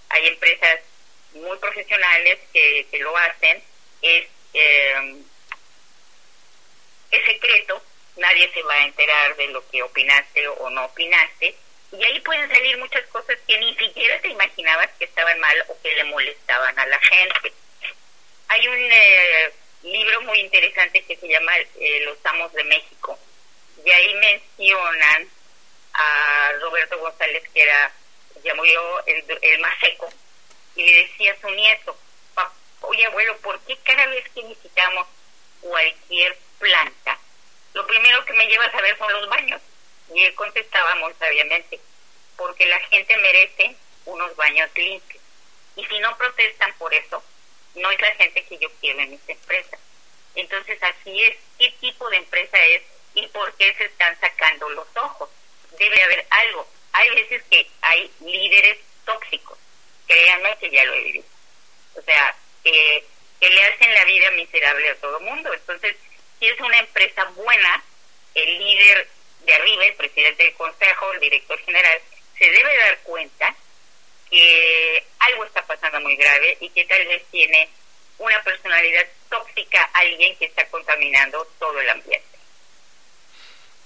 Hay empresas muy profesionales que, lo hacen, es, eh, es secreto, nadie se va a enterar de lo que opinaste o no opinaste, y ahí pueden salir muchas cosas que ni siquiera te imaginabas que estaban mal o que le molestaban a la gente. Hay un eh, libro muy interesante que se llama eh, Los Amos de México, y ahí mencionan a Roberto González, que era, ya murió el, más seco, y le decía a su nieto, oye abuelo, ¿por qué cada vez que visitamos cualquier planta, lo primero que me llevas a ver son los baños? Y él contestaba muy sabiamente, porque la gente merece unos baños limpios. Y si no protestan por eso, no es la gente que yo quiero en esta empresa. Entonces así es, ¿qué tipo de empresa es y por qué se están sacando los ojos? debe haber algo. Hay veces que hay líderes tóxicos, créanme que ya lo he vivido. O sea, que, que le hacen la vida miserable a todo el mundo. Entonces, si es una empresa buena, el líder de arriba, el presidente del consejo, el director general, se debe dar cuenta que algo está pasando muy grave y que tal vez tiene una personalidad tóxica, alguien que está contaminando todo el ambiente.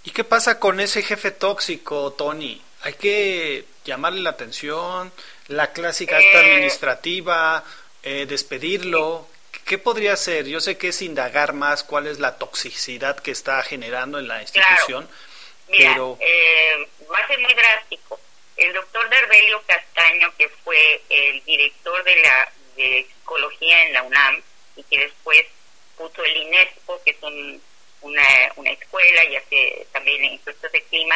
¿Y qué pasa con ese jefe tóxico, Tony? Hay que llamarle la atención, la clásica acta Eh, administrativa, eh, despedirlo. ¿Qué podría ser? Yo sé que es indagar más cuál es la toxicidad que está generando en la institución, Mira, pero eh, va a ser muy drástico. El doctor Darbelio Castaño, que fue el director de la de psicología en la UNAM y que después puso el INESPO, que es un- una, una escuela y hace también cuestiones de clima,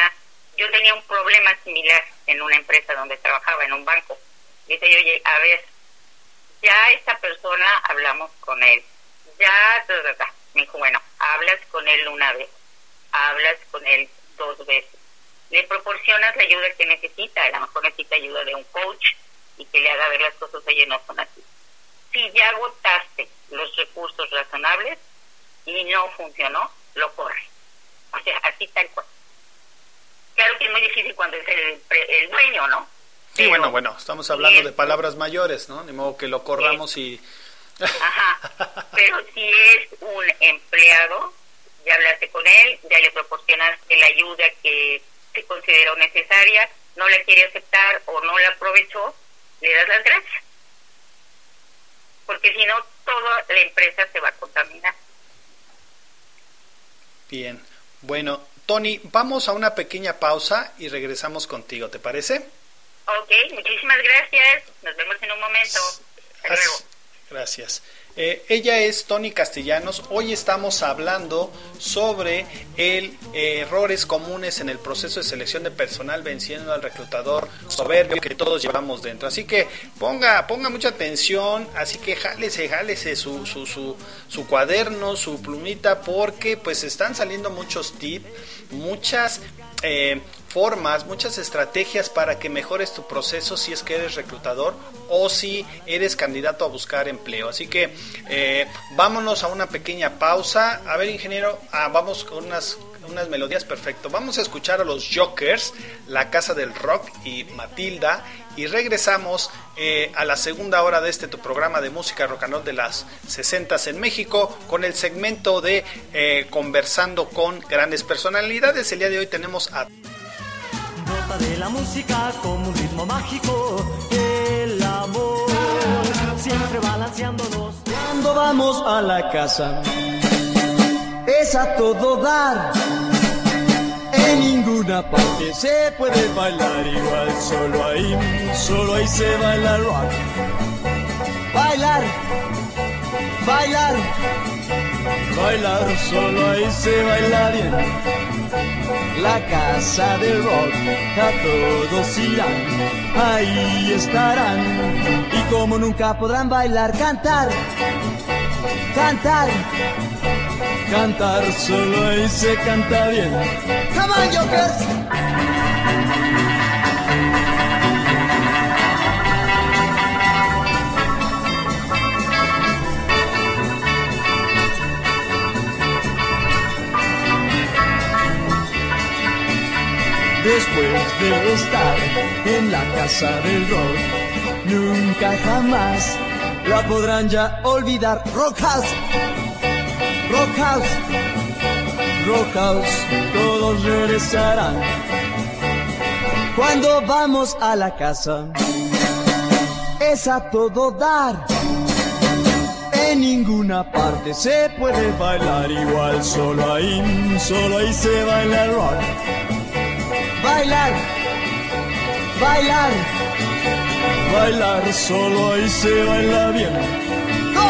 yo tenía un problema similar en una empresa donde trabajaba, en un banco. Dice yo, oye, a ver, ya esta persona hablamos con él, ya, me dijo, bueno, hablas con él una vez, hablas con él dos veces, le proporcionas la ayuda que necesita, a lo mejor necesita ayuda de un coach y que le haga ver las cosas, oye, no son así. Si ya agotaste los recursos razonables y no funcionó, lo corre. O sea, así tal cual. Claro que es muy difícil cuando es el, el dueño, ¿no? Sí, bueno, bueno, estamos hablando de palabras mayores, ¿no? De modo que lo corramos y Ajá. Pero si es un empleado, ya hablaste con él, ya le proporcionaste la ayuda que se consideró necesaria, no la quiere aceptar o no la aprovechó, le das las gracias. Porque si no, toda la empresa se va a contaminar. bien. Bueno, Tony, vamos a una pequeña pausa y regresamos contigo, ¿te parece? Ok, muchísimas gracias. Nos vemos en un momento. Hasta luego. Gracias. Eh, ella es Tony Castellanos. Hoy estamos hablando sobre el eh, errores comunes en el proceso de selección de personal venciendo al reclutador soberbio que todos llevamos dentro. Así que ponga, ponga mucha atención, así que jálese, jálese su, su, su, su cuaderno, su plumita, porque pues están saliendo muchos tips, muchas eh, formas, muchas estrategias para que mejores tu proceso si es que eres reclutador o si eres candidato a buscar empleo. Así que eh, vámonos a una pequeña pausa. A ver, ingeniero, ah, vamos con unas, unas melodías perfecto. Vamos a escuchar a los Jokers, La Casa del Rock y Matilda. Y regresamos eh, a la segunda hora de este tu programa de música rock and roll de las 60 en México con el segmento de eh, conversando con grandes personalidades. El día de hoy tenemos a De la música como un ritmo mágico, el amor, siempre balanceándonos. Cuando vamos a la casa, es a todo dar. En ninguna parte se puede bailar igual, solo ahí, solo ahí se baila rock. Bailar, bailar, bailar, solo ahí se baila bien. La casa del rock, a todos irán, ahí estarán. Y como nunca podrán bailar, cantar, cantar, cantar, solo ahí se canta bien. Come on, Jokers. Después de estar en la casa del rock, nunca jamás la podrán ya olvidar. Rock House, Rock House, todos regresarán. Cuando vamos a la casa, es a todo dar. En ninguna parte se puede bailar igual, solo ahí, solo ahí se baila el rock bailar, bailar, bailar, solo ahí se baila bien. ¡Go!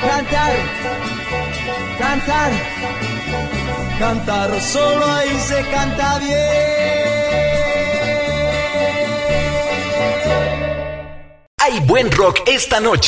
Cantar, cantar, cantar, solo ahí se canta bien. Hay buen rock esta noche.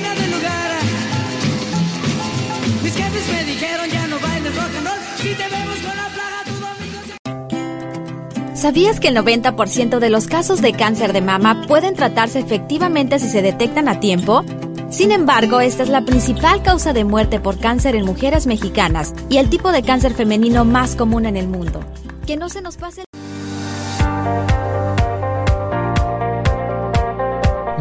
¿Sabías que el 90% de los casos de cáncer de mama pueden tratarse efectivamente si se detectan a tiempo? Sin embargo, esta es la principal causa de muerte por cáncer en mujeres mexicanas y el tipo de cáncer femenino más común en el mundo. Que no se nos pase.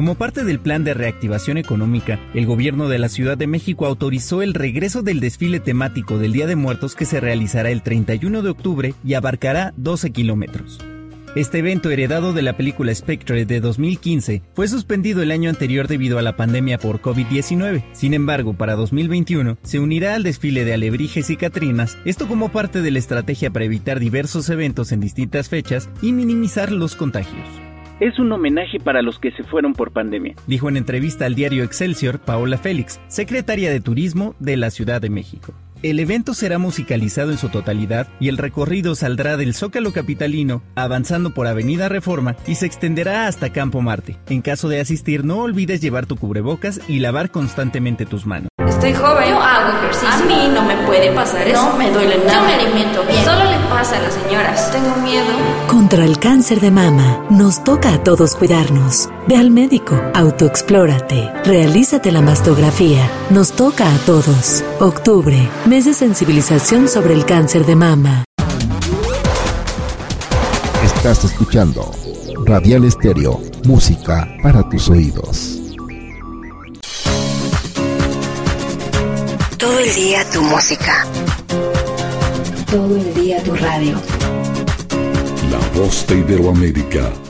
Como parte del plan de reactivación económica, el gobierno de la Ciudad de México autorizó el regreso del desfile temático del Día de Muertos que se realizará el 31 de octubre y abarcará 12 kilómetros. Este evento heredado de la película Spectre de 2015 fue suspendido el año anterior debido a la pandemia por COVID-19. Sin embargo, para 2021 se unirá al desfile de alebrijes y catrinas, esto como parte de la estrategia para evitar diversos eventos en distintas fechas y minimizar los contagios. Es un homenaje para los que se fueron por pandemia, dijo en entrevista al diario Excelsior Paola Félix, secretaria de Turismo de la Ciudad de México. El evento será musicalizado en su totalidad y el recorrido saldrá del Zócalo Capitalino, avanzando por Avenida Reforma y se extenderá hasta Campo Marte. En caso de asistir, no olvides llevar tu cubrebocas y lavar constantemente tus manos. Estoy joven. Yo hago ejercicio. A mí no me puede pasar eso. No me duele nada. Yo me alimento bien. Solo pasa las señoras. Tengo miedo. Contra el cáncer de mama, nos toca a todos cuidarnos. Ve al médico, autoexplórate, realízate la mastografía. Nos toca a todos. Octubre, mes de sensibilización sobre el cáncer de mama. Estás escuchando Radial Estéreo, música para tus oídos. Todo el día tu música. Todo el tu radio. La voz de Iberoamérica.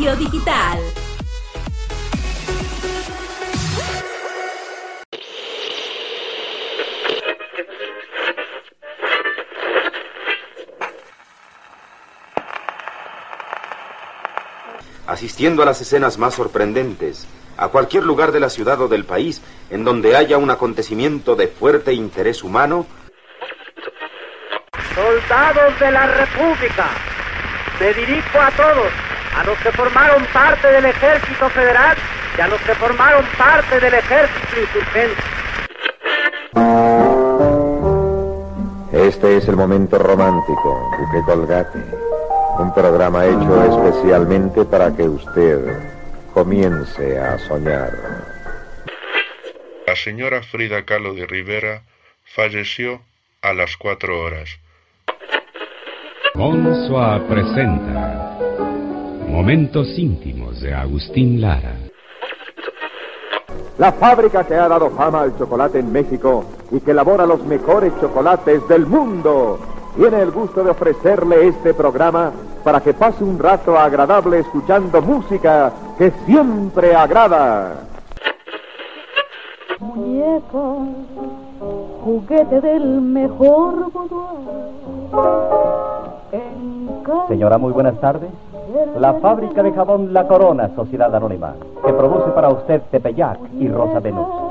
Digital. asistiendo a las escenas más sorprendentes, a cualquier lugar de la ciudad o del país en donde haya un acontecimiento de fuerte interés humano, Soldados de la República, me dirijo a todos, a los que formaron parte del Ejército Federal y a los que formaron parte del Ejército Insurgente. Este es el momento romántico, Duque Colgate. Un programa hecho especialmente para que usted comience a soñar. La señora Frida Kahlo de Rivera falleció a las cuatro horas. Monsoa presenta Momentos íntimos de Agustín Lara. La fábrica que ha dado fama al chocolate en México y que elabora los mejores chocolates del mundo tiene el gusto de ofrecerle este programa para que pase un rato agradable escuchando música que siempre agrada. Muñeca, juguete del mejor Señora, muy buenas tardes. La fábrica de jabón La Corona, Sociedad Anónima, que produce para usted Tepeyac y Rosa Venus.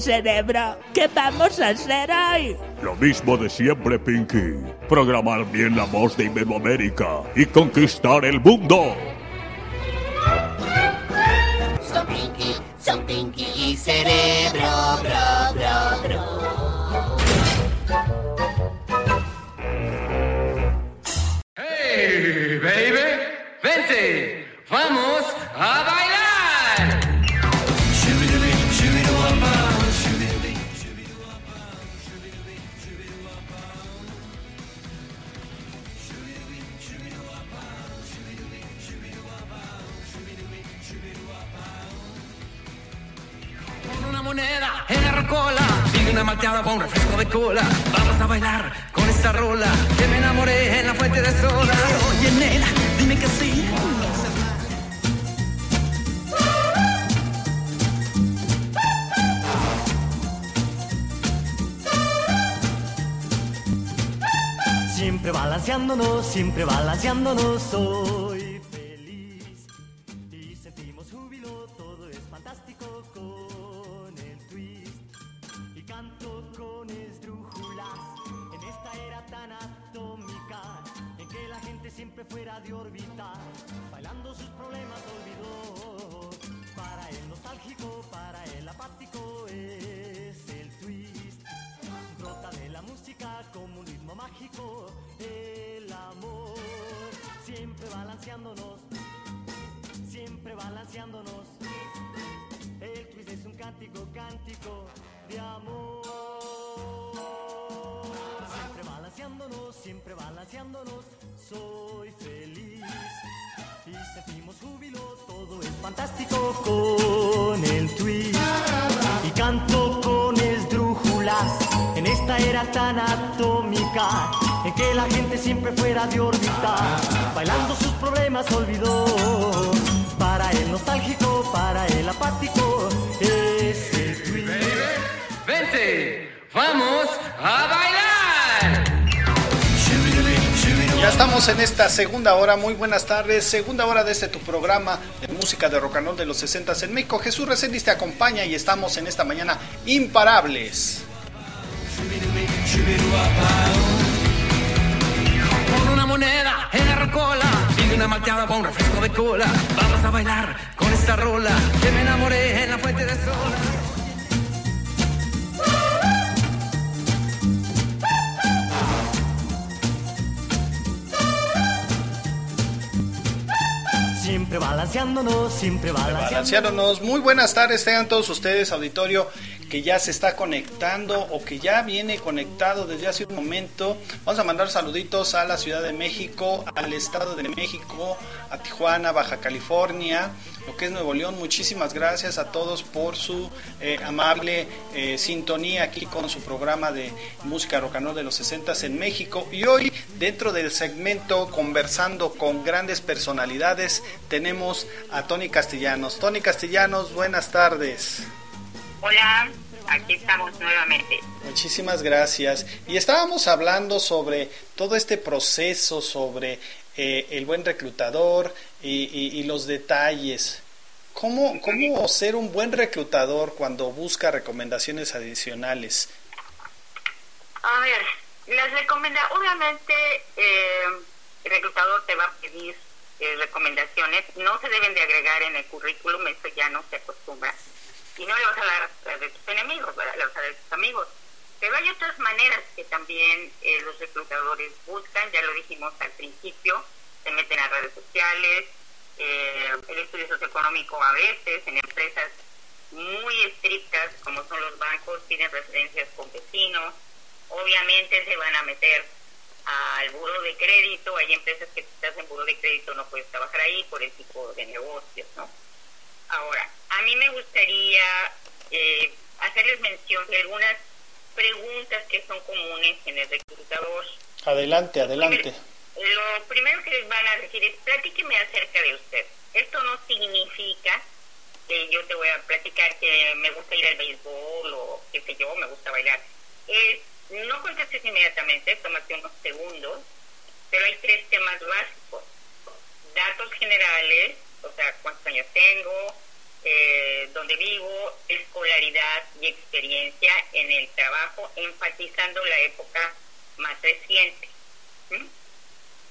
Cerebro, ¿qué vamos a hacer hoy? Lo mismo de siempre, Pinky. Programar bien la voz de Iberoamérica y conquistar el mundo. Son Pinky, son Pinky y cerebro, bro, bro, bro. ¡Hey, baby! ¡Vente! ¡Vamos a bailar! Moneda en la rocola y una malteada con refresco de cola. Vamos a bailar con esta rola que me enamoré en la fuente de soda. Oye, nena, dime que sí. Siempre balanceándonos, siempre balanceándonos, soy fuera de órbita, bailando sus problemas olvidó. Para el nostálgico, para el apático es el twist. Brota de la música como un ritmo mágico, el amor. Siempre balanceándonos, siempre balanceándonos. El twist es un cántico, cántico de amor. Balanceándonos, siempre balanceándonos. Soy feliz y sentimos júbilo, todo es fantástico con el twist. Y canto con esdrújulas en esta era tan atómica en que la gente siempre fuera de órbita, bailando sus problemas olvidó. Para el nostálgico, para el apático, es el tweet. Vente, vamos a bailar. Ya estamos en esta segunda hora, muy buenas tardes, segunda hora de este tu programa de música de rock and roll de los 60 en México. Jesús Reséndiz te acompaña y estamos en esta mañana imparables. Con una moneda en la rocola y una malteada con refresco de cola. Vamos a bailar con esta rola que me enamoré en la fuente de sola. Siempre balanceándonos, siempre balanceándonos. Balanceándonos, muy buenas tardes, tengan todos ustedes, auditorio que ya se está conectando o que ya viene conectado desde hace un momento. Vamos a mandar saluditos a la Ciudad de México, al Estado de México, a Tijuana, Baja California, lo que es Nuevo León. Muchísimas gracias a todos por su eh, amable eh, sintonía aquí con su programa de música rock de los 60 en México. Y hoy, dentro del segmento Conversando con grandes personalidades, tenemos a Tony Castellanos. Tony Castellanos, buenas tardes. Hola, aquí estamos nuevamente. Muchísimas gracias. Y estábamos hablando sobre todo este proceso, sobre eh, el buen reclutador y, y, y los detalles. ¿Cómo, ¿Cómo ser un buen reclutador cuando busca recomendaciones adicionales? A ver, las recomendaciones, obviamente eh, el reclutador te va a pedir eh, recomendaciones, no se deben de agregar en el currículum, eso ya no se acostumbra y no le vas a dar de tus enemigos, ¿verdad? le vas a dar de tus amigos. Pero hay otras maneras que también eh, los reclutadores buscan, ya lo dijimos al principio, se meten a redes sociales, eh, el estudio socioeconómico a veces en empresas muy estrictas como son los bancos, tienen referencias con vecinos, obviamente se van a meter al buro de crédito, hay empresas que si estás en buro de crédito no puedes trabajar ahí por el tipo de negocios, ¿no? Ahora, a mí me gustaría eh, hacerles mención de algunas preguntas que son comunes en el reclutador. Adelante, adelante. Lo primero que les van a decir es, platíqueme acerca de usted. Esto no significa que yo te voy a platicar que me gusta ir al béisbol o qué sé yo, me gusta bailar. Es, no contestes inmediatamente, tómate unos segundos, pero hay tres temas básicos. Datos generales, o sea, cuántos años tengo, eh, donde vivo, escolaridad y experiencia en el trabajo, enfatizando la época más reciente.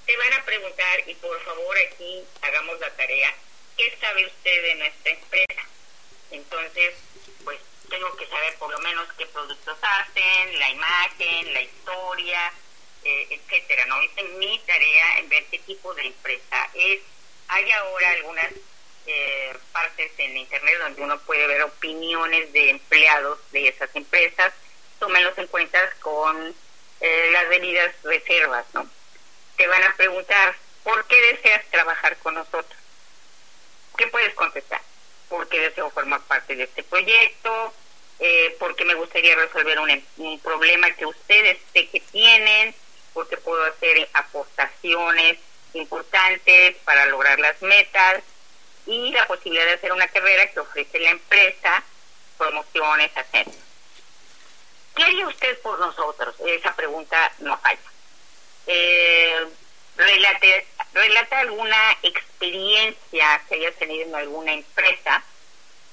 Te van a preguntar, y por favor aquí hagamos la tarea, ¿qué sabe usted de nuestra empresa? Entonces, pues tengo que saber por lo menos qué productos hacen, la imagen, la historia, eh, etcétera, ¿no? Esa es mi tarea en ver qué tipo de empresa es. Hay ahora algunas eh, partes en internet donde uno puede ver opiniones de empleados de esas empresas, tómenlos en cuenta con eh, las debidas reservas, ¿no? Te van a preguntar, ¿por qué deseas trabajar con nosotros? ¿Qué puedes contestar? Porque deseo formar parte de este proyecto, eh, porque me gustaría resolver un, un problema que ustedes sé que tienen, porque puedo hacer aportaciones importantes para lograr las metas y la posibilidad de hacer una carrera que ofrece la empresa, promociones, ascensos. ¿Qué haría usted por nosotros? Esa pregunta no falla. Eh, relate, relata alguna experiencia que hayas tenido en alguna empresa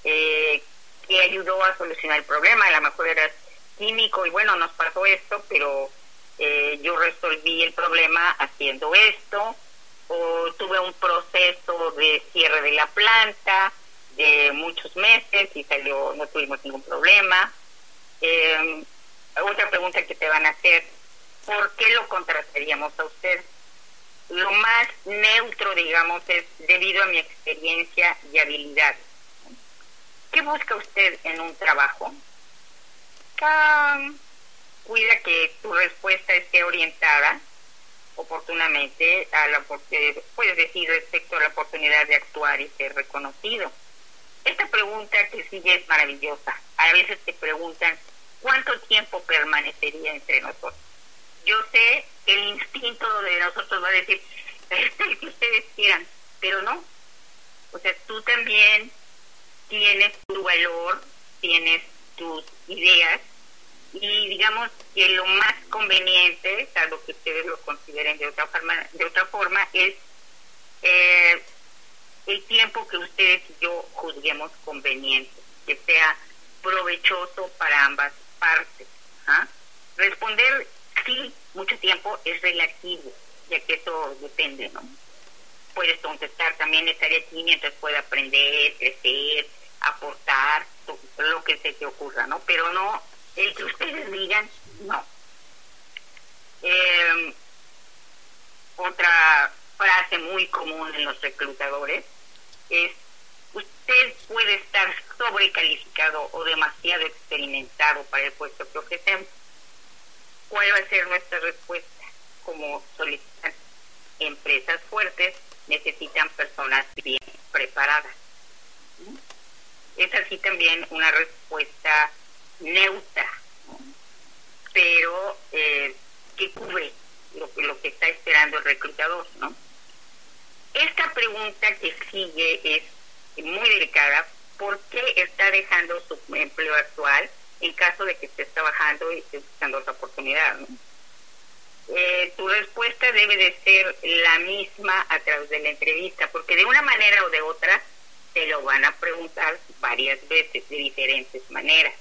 eh, que ayudó a solucionar el problema. A lo mejor eras químico y bueno, nos pasó esto, pero eh, yo resolví el problema haciendo esto o tuve un proceso de cierre de la planta de muchos meses y salió, no tuvimos ningún problema. Eh, otra pregunta que te van a hacer, ¿por qué lo contrataríamos a usted? Lo más neutro, digamos, es debido a mi experiencia y habilidad. ¿Qué busca usted en un trabajo? cuida que tu respuesta esté orientada oportunamente a la puedes decir respecto a la oportunidad de actuar y ser reconocido. Esta pregunta que sigue es maravillosa. A veces te preguntan cuánto tiempo permanecería entre nosotros. yo sé que el instinto de nosotros va a decir, lo que ustedes quieran, pero no. O sea, tú también tienes tu valor, tienes tus ideas y digamos que lo más conveniente, salvo que ustedes lo consideren de otra forma, de otra forma es eh, el tiempo que ustedes y yo juzguemos conveniente, que sea provechoso para ambas partes. ¿ah? Responder sí, mucho tiempo es relativo, ya que eso depende, ¿no? Puedes contestar también estaré aquí mientras pueda aprender, crecer, aportar, lo que se te ocurra, ¿no? Pero no, el que ustedes digan, no. Eh, otra frase muy común en los reclutadores es, usted puede estar sobrecalificado o demasiado experimentado para el puesto que ofrecemos. ¿Cuál va a ser nuestra respuesta como solicitantes? Empresas fuertes necesitan personas bien preparadas. Es así también una respuesta neutra, pero eh, que cubre lo, que está esperando el reclutador, ¿no? Esta pregunta que sigue es muy delicada. ¿Por qué está dejando su empleo actual en caso de que estés trabajando y estés buscando otra oportunidad? Eh, tu respuesta debe de ser la misma a través de la entrevista, porque de una manera o de otra te lo van a preguntar varias veces de diferentes maneras.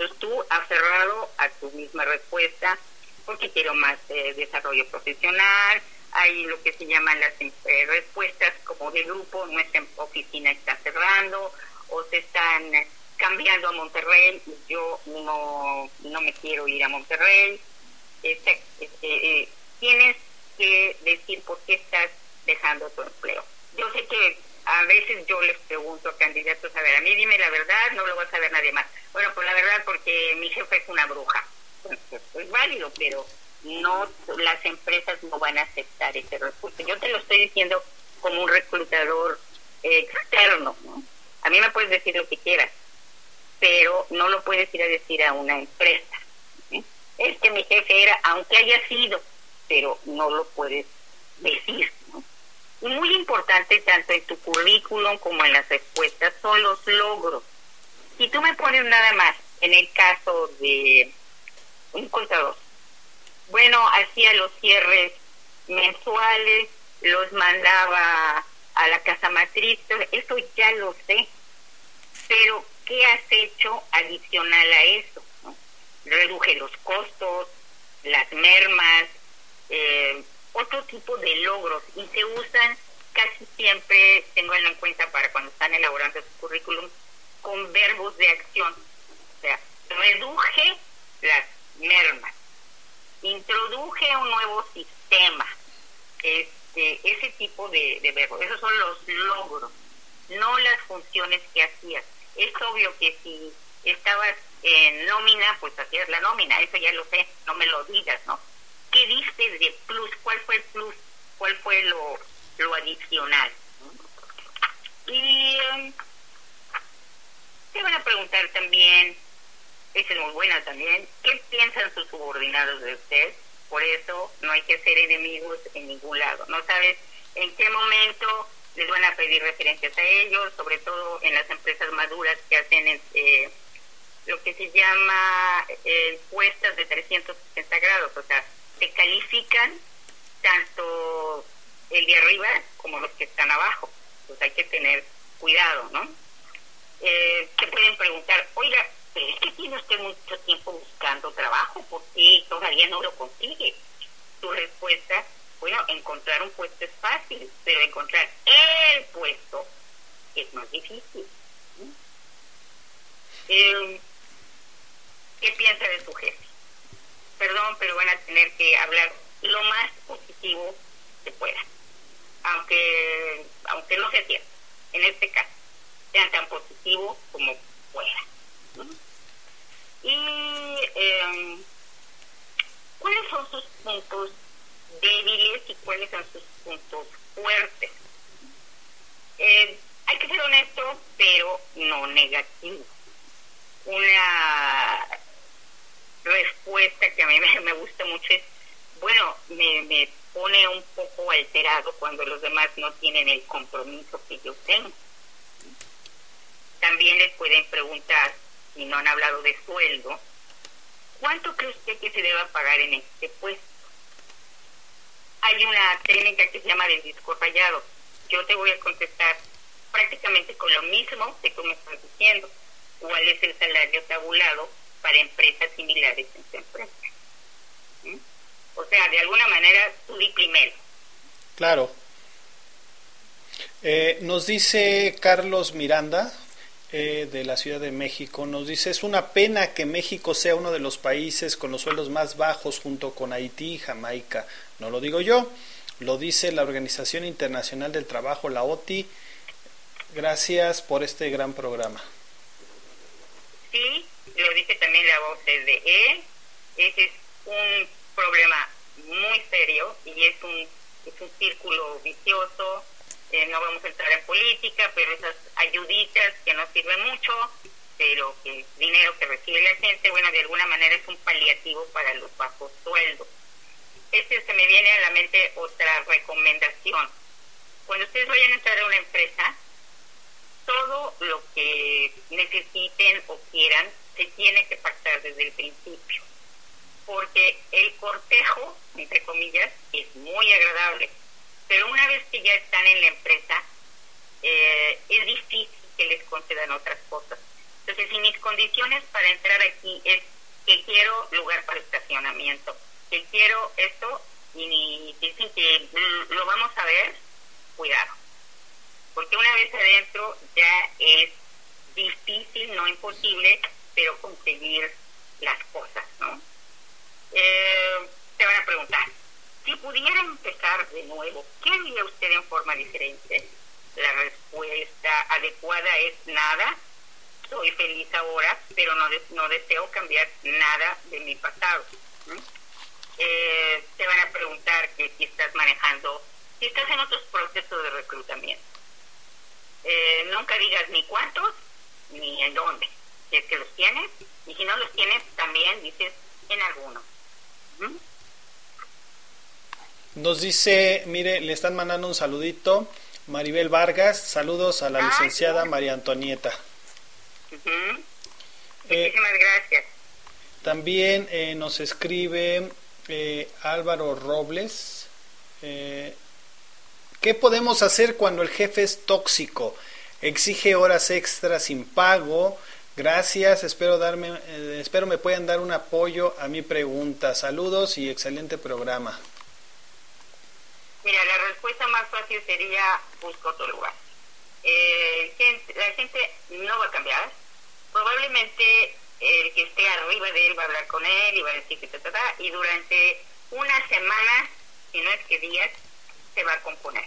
Entonces tú aferrado a tu misma respuesta, porque quiero más eh, desarrollo profesional, hay lo que se llaman las eh, respuestas como de grupo, nuestra oficina está cerrando o se están cambiando a Monterrey, yo no, no me quiero ir a Monterrey. Este, este, eh, tienes que decir por qué estás dejando tu empleo. Yo sé que a veces yo les pregunto a candidatos, a ver, a mí dime la verdad, no lo va a saber nadie más. Bueno, pues la verdad porque mi jefe es una bruja. Es válido, pero no las empresas no van a aceptar ese respuesta. Yo te lo estoy diciendo como un reclutador externo. ¿no? A mí me puedes decir lo que quieras, pero no lo puedes ir a decir a una empresa. Es que mi jefe era, aunque haya sido, pero no lo puedes decir. ¿no? Y muy importante tanto en tu currículum como en las respuestas son los logros. Si tú me pones nada más en el caso de un contador, bueno, hacía los cierres mensuales, los mandaba a la casa matriz, eso ya lo sé. Pero, ¿qué has hecho adicional a eso? Reduje los costos, las mermas, eh, otro tipo de logros y se usan casi siempre, tengo en cuenta para cuando están elaborando su currículum, con verbos de acción. O sea, reduje las mermas introduje un nuevo sistema, este, ese tipo de, de verbos, esos son los logros, no las funciones que hacías. Es obvio que si estabas en nómina, pues hacías la nómina, eso ya lo sé, no me lo digas, ¿no? ¿Qué diste de plus? ¿Cuál fue el plus? ¿Cuál fue lo, lo adicional? Y um, te van a preguntar también esa es muy buena también. ¿Qué piensan sus subordinados de usted? Por eso no hay que ser enemigos en ningún lado. No sabes en qué momento les van a pedir referencias a ellos, sobre todo en las empresas maduras que hacen eh, lo que se llama eh, puestas de 360 grados. O sea, se califican tanto el de arriba como los que están abajo. Pues hay que tener cuidado, ¿no? Eh, te pueden preguntar, oiga, pero es que tiene usted mucho tiempo buscando trabajo, ¿por qué todavía no lo consigue? Tu respuesta, bueno, encontrar un puesto es fácil, pero encontrar el puesto es más difícil. Eh, ¿Qué piensa de su jefe? Perdón, pero van a tener que hablar lo más positivo que puedan, aunque, aunque no sea cierto, en este caso, sean tan positivos como puedan. Y eh, cuáles son sus puntos débiles y cuáles son sus puntos fuertes. Eh, hay que ser honesto, pero no negativo. Una respuesta que a mí me, gusta mucho es, bueno, me, me pone un poco alterado cuando los demás no tienen el compromiso que yo tengo. También les pueden preguntar, si no han hablado de sueldo, ¿cuánto cree usted que se deba pagar en este puesto? Hay una técnica que se llama del disco rayado. Yo te voy a contestar prácticamente con lo mismo que tú me estás diciendo. ¿Cuál es el salario tabulado para empresas similares en tu empresa? ¿Mm? O sea, de alguna manera tú di primero. Claro. Eh, nos dice Carlos Miranda, eh, de la Ciudad de México, nos dice, es una pena que México sea uno de los países con los sueldos más bajos junto con Haití y Jamaica. No lo digo yo, lo dice la Organización Internacional del Trabajo, la OTI. Gracias por este gran programa. Sí, lo dice también la OCDE. Ese es un problema muy serio y es un, es un círculo vicioso. Eh, no vamos a entrar en política, pero esas ayuditas que no sirven mucho, pero que dinero que recibe la gente, bueno, de alguna manera es un paliativo para los bajos sueldos. Este se me viene a la mente otra recomendación. Cuando ustedes vayan a entrar a una empresa, todo lo que necesiten o quieran se tiene que pactar desde el principio. Porque el cortejo, entre comillas, es muy agradable. Pero una vez que ya están en la empresa, eh, es difícil que les concedan otras cosas. Entonces, si mis condiciones para entrar aquí es que quiero lugar para estacionamiento, que quiero esto, y dicen que lo vamos a ver, cuidado porque una vez adentro ya es difícil, no imposible, pero conseguir las cosas, ¿no? Eh, te van a preguntar, si pudiera empezar de nuevo, ¿qué haría usted en forma diferente? La respuesta adecuada es nada, soy feliz ahora, pero no, no deseo cambiar nada de mi pasado. Eh, te van a preguntar que si estás manejando, si estás en otros procesos de reclutamiento eh, nunca digas ni cuántos ni en dónde. Si es que los tienes, y si no los tienes, también dices en alguno. ¿Mm? Nos dice, mire, le están mandando un saludito. Maribel Vargas, saludos a la licenciada María Antonieta. Uh Muchísimas gracias. También eh, nos escribe eh, Álvaro Robles. Eh, ¿Qué podemos hacer cuando el jefe es tóxico? Exige horas extras sin pago. Gracias, espero darme, eh, espero me puedan dar un apoyo a mi pregunta. Saludos y excelente programa. Mira, la respuesta más fácil sería busco otro lugar. Eh, la gente no va a cambiar. Probablemente el que esté arriba de él va a hablar con él y va a decir que ta, ta, y durante una semana, si no es que días, se va a componer.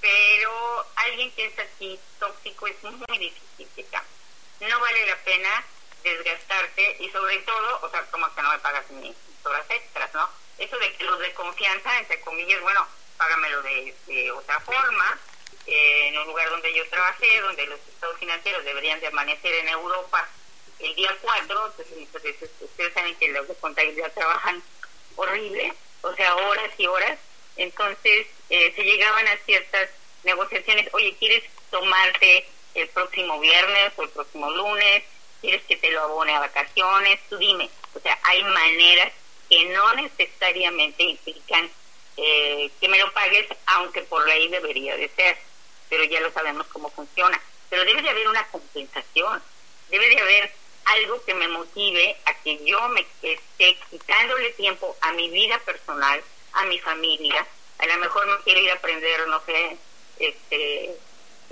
Pero alguien que es así tóxico es muy difícil que No vale la pena desgastarte y sobre todo, o sea, como que no me pagas mis horas extras, ¿no? Eso de que los de confianza, entre comillas, bueno, págamelo de, otra forma, eh, en un lugar donde yo trabajé, donde los estados financieros deberían de amanecer en Europa el día 4, entonces, pues, ustedes saben que los de contabilidad trabajan horrible, o sea, horas y horas, entonces eh, se llegaban a ciertas negociaciones, oye, ¿quieres tomarte el próximo viernes o el próximo lunes? ¿Quieres que te lo abone a vacaciones? Tú dime. O sea, hay maneras que no necesariamente implican eh, que me lo pagues, aunque por ley debería de ser, pero ya lo sabemos cómo funciona. Pero debe de haber una compensación, debe de haber algo que me motive a que yo me esté quitándole tiempo a mi vida personal, a mi familia. A lo mejor no quiero ir a aprender, no sé, este,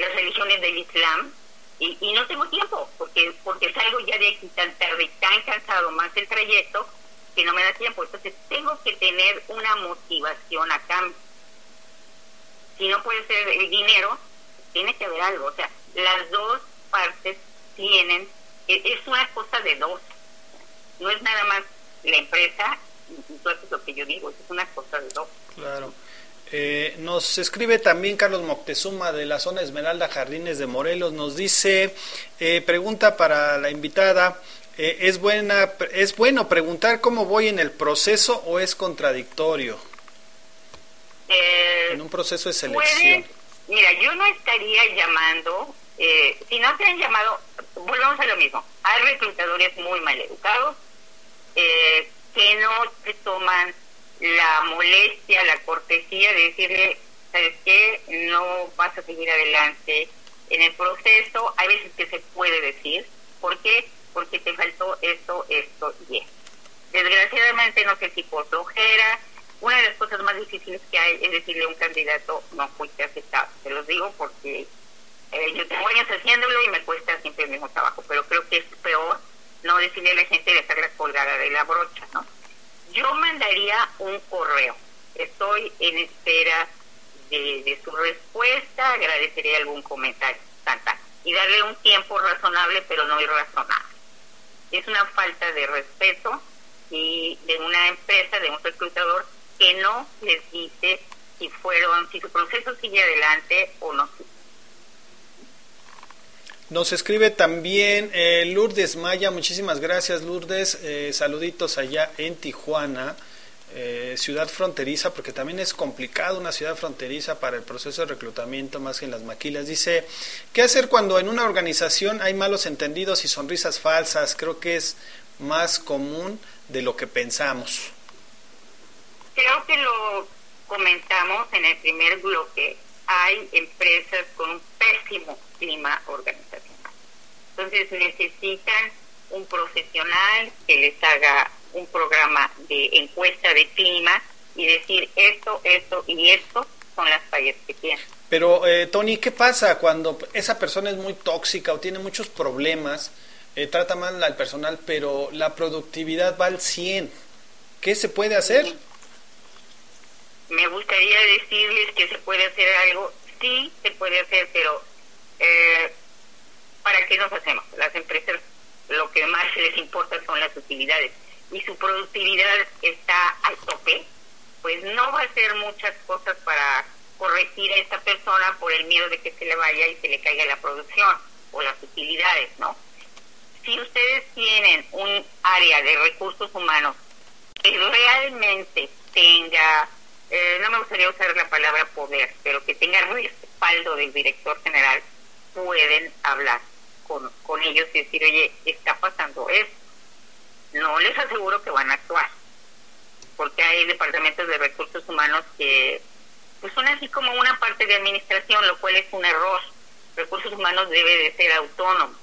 las religiones del Islam y, y no tengo tiempo porque porque salgo ya de aquí tan tarde, tan cansado, más el trayecto, que no me da tiempo. Entonces tengo que tener una motivación acá. Si no puede ser el dinero, tiene que haber algo. O sea, las dos partes tienen, e, es una cosa de dos. No es nada más la empresa eso es lo que yo digo, es una cosa de dos. Claro. Eh, nos escribe también Carlos Moctezuma de la zona Esmeralda Jardines de Morelos. Nos dice, eh, pregunta para la invitada, Eh, ¿es, buena, ¿Es bueno preguntar cómo voy en el proceso o es contradictorio? Eh, en un proceso de selección. mira, yo no estaría llamando, eh, si no te han llamado, volvamos a lo mismo. Hay reclutadores muy mal educados eh, que no te toman la molestia, la cortesía de decirle, ¿sabes qué? No vas a seguir adelante en el proceso. Hay veces que se puede decir. ¿Por qué? Porque te faltó esto, esto y esto. Desgraciadamente, no sé si por flojera, una de las cosas más difíciles que hay es decirle a un candidato, no fuiste aceptado. Te lo digo porque eh, yo tengo años haciéndolo y me cuesta siempre el mismo trabajo, pero creo que es peor no decirle a la gente dejarla colgada de la brocha, ¿no? Yo mandaría un correo. Estoy en espera de, su respuesta, agradecería algún comentario, tanta, y darle un tiempo razonable, pero no irrazonable. Es una falta de respeto y de una empresa, de un reclutador, que no les dice si fueron, si su proceso sigue adelante o no nos escribe también eh, Lourdes Maya, muchísimas gracias Lourdes, eh, saluditos allá en Tijuana, eh, ciudad fronteriza, porque también es complicado una ciudad fronteriza para el proceso de reclutamiento más que en las maquilas. Dice, ¿qué hacer cuando en una organización hay malos entendidos y sonrisas falsas? Creo que es más común de lo que pensamos. Creo que lo comentamos en el primer bloque, hay empresas con un pésimo clima organizacional. Entonces necesitan un profesional que les haga un programa de encuesta de clima y decir esto, esto y esto son las fallas que tienen. Pero, eh, Tony, ¿qué pasa cuando esa persona es muy tóxica o tiene muchos problemas, eh, trata mal al personal, pero la productividad va al 100? ¿Qué se puede hacer? Me gustaría decirles que se puede hacer algo, sí se puede hacer, pero eh, ¿para qué nos hacemos? Las empresas lo que más les importa son las utilidades y su productividad está al tope, pues no va a hacer muchas cosas para corregir a esta persona por el miedo de que se le vaya y se le caiga la producción o las utilidades, ¿no? Si ustedes tienen un área de recursos humanos que realmente tenga, eh, no me gustaría usar la palabra poder, pero que tenga respaldo del director general, pueden hablar con, con ellos y decir, oye, está pasando esto. No les aseguro que van a actuar, porque hay departamentos de recursos humanos que pues son así como una parte de administración, lo cual es un error. Recursos humanos debe de ser autónomo,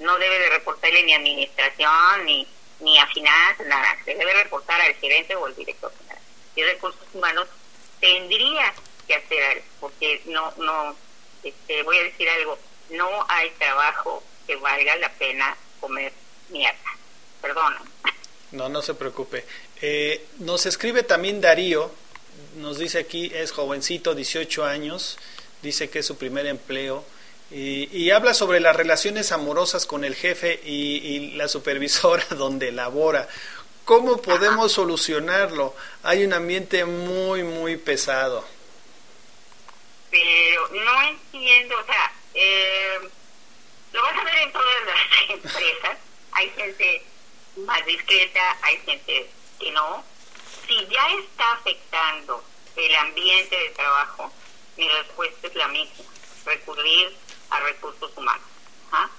no debe de reportarle ni a administración, ni, ni a finanzas, nada. Se debe reportar al gerente o al director general. Y recursos humanos tendría que hacer algo, porque no, no, este, voy a decir algo, no hay trabajo que valga la pena comer mierda. Perdona. No, no se preocupe. Eh, nos escribe también Darío, nos dice aquí, es jovencito, 18 años, dice que es su primer empleo. Y, habla sobre las relaciones amorosas con el jefe y, y la supervisora donde labora. ¿Cómo podemos solucionarlo? Hay un ambiente muy, muy pesado pero no entiendo, o sea, eh, lo vas a ver en todas las empresas, hay gente más discreta, hay gente que no. Si ya está afectando el ambiente de trabajo, mi respuesta es la misma, recurrir a recursos humanos. ¿ah?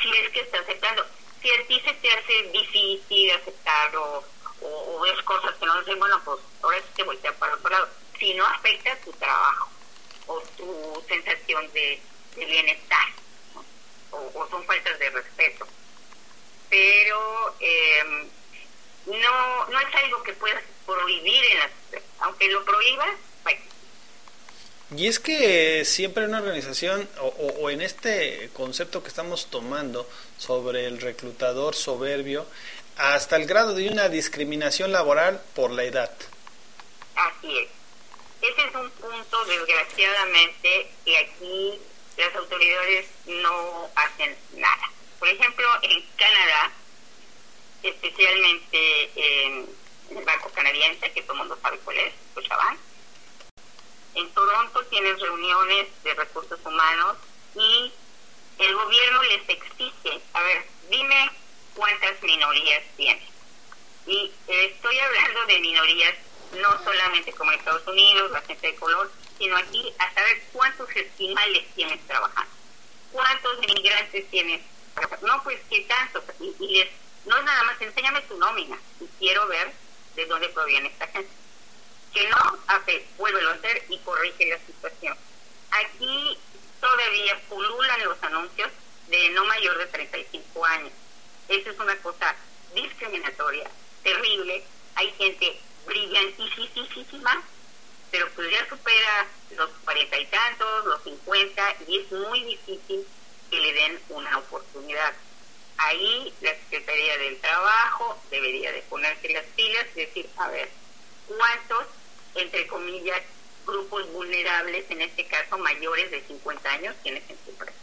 Si es que está afectando, si a ti se te hace difícil aceptarlo o, ves cosas que no sé, bueno, pues ahora sí te voltea para otro lado. Si no afecta tu trabajo, o tu sensación de, bienestar, o, son faltas de respeto. Pero em, no, no es algo que puedas prohibir en la aunque lo prohíbas, y es que siempre una organización, o, o, en este concepto que estamos tomando sobre el reclutador soberbio, hasta el grado de una discriminación laboral por la edad. Así es. Ese es un punto, desgraciadamente, que aquí las autoridades no hacen nada. Por ejemplo, en Canadá, especialmente en el Banco Canadiense, que todo el mundo sabe cuál es, Scotiabank, en Toronto tienes reuniones de recursos humanos y el gobierno les exige, a ver, dime cuánta minorías tiene. Y eh, estoy hablando de minorías no solamente como en Estados Unidos, la gente de color, sino aquí a saber cuántos esquimales tienes trabajando, cuántos inmigrantes tienes. No, pues qué tanto. Y, y les, no es nada más, enséñame tu nómina y quiero ver de dónde proviene esta gente. Que no hace, vuélvelo a hacer y corrige la situación. Aquí todavía pululan los anuncios de no mayor de 35 años. Eso es una cosa discriminatoria, terrible. Hay gente brillantísima, pero pues ya supera los cuarenta y tantos, los 50, y es muy difícil que le den una oportunidad. Ahí la Secretaría del Trabajo debería de ponerse las pilas y decir, a ver, ¿cuántos, entre comillas, grupos vulnerables, en este caso mayores de 50 años, tienes en tu empresa?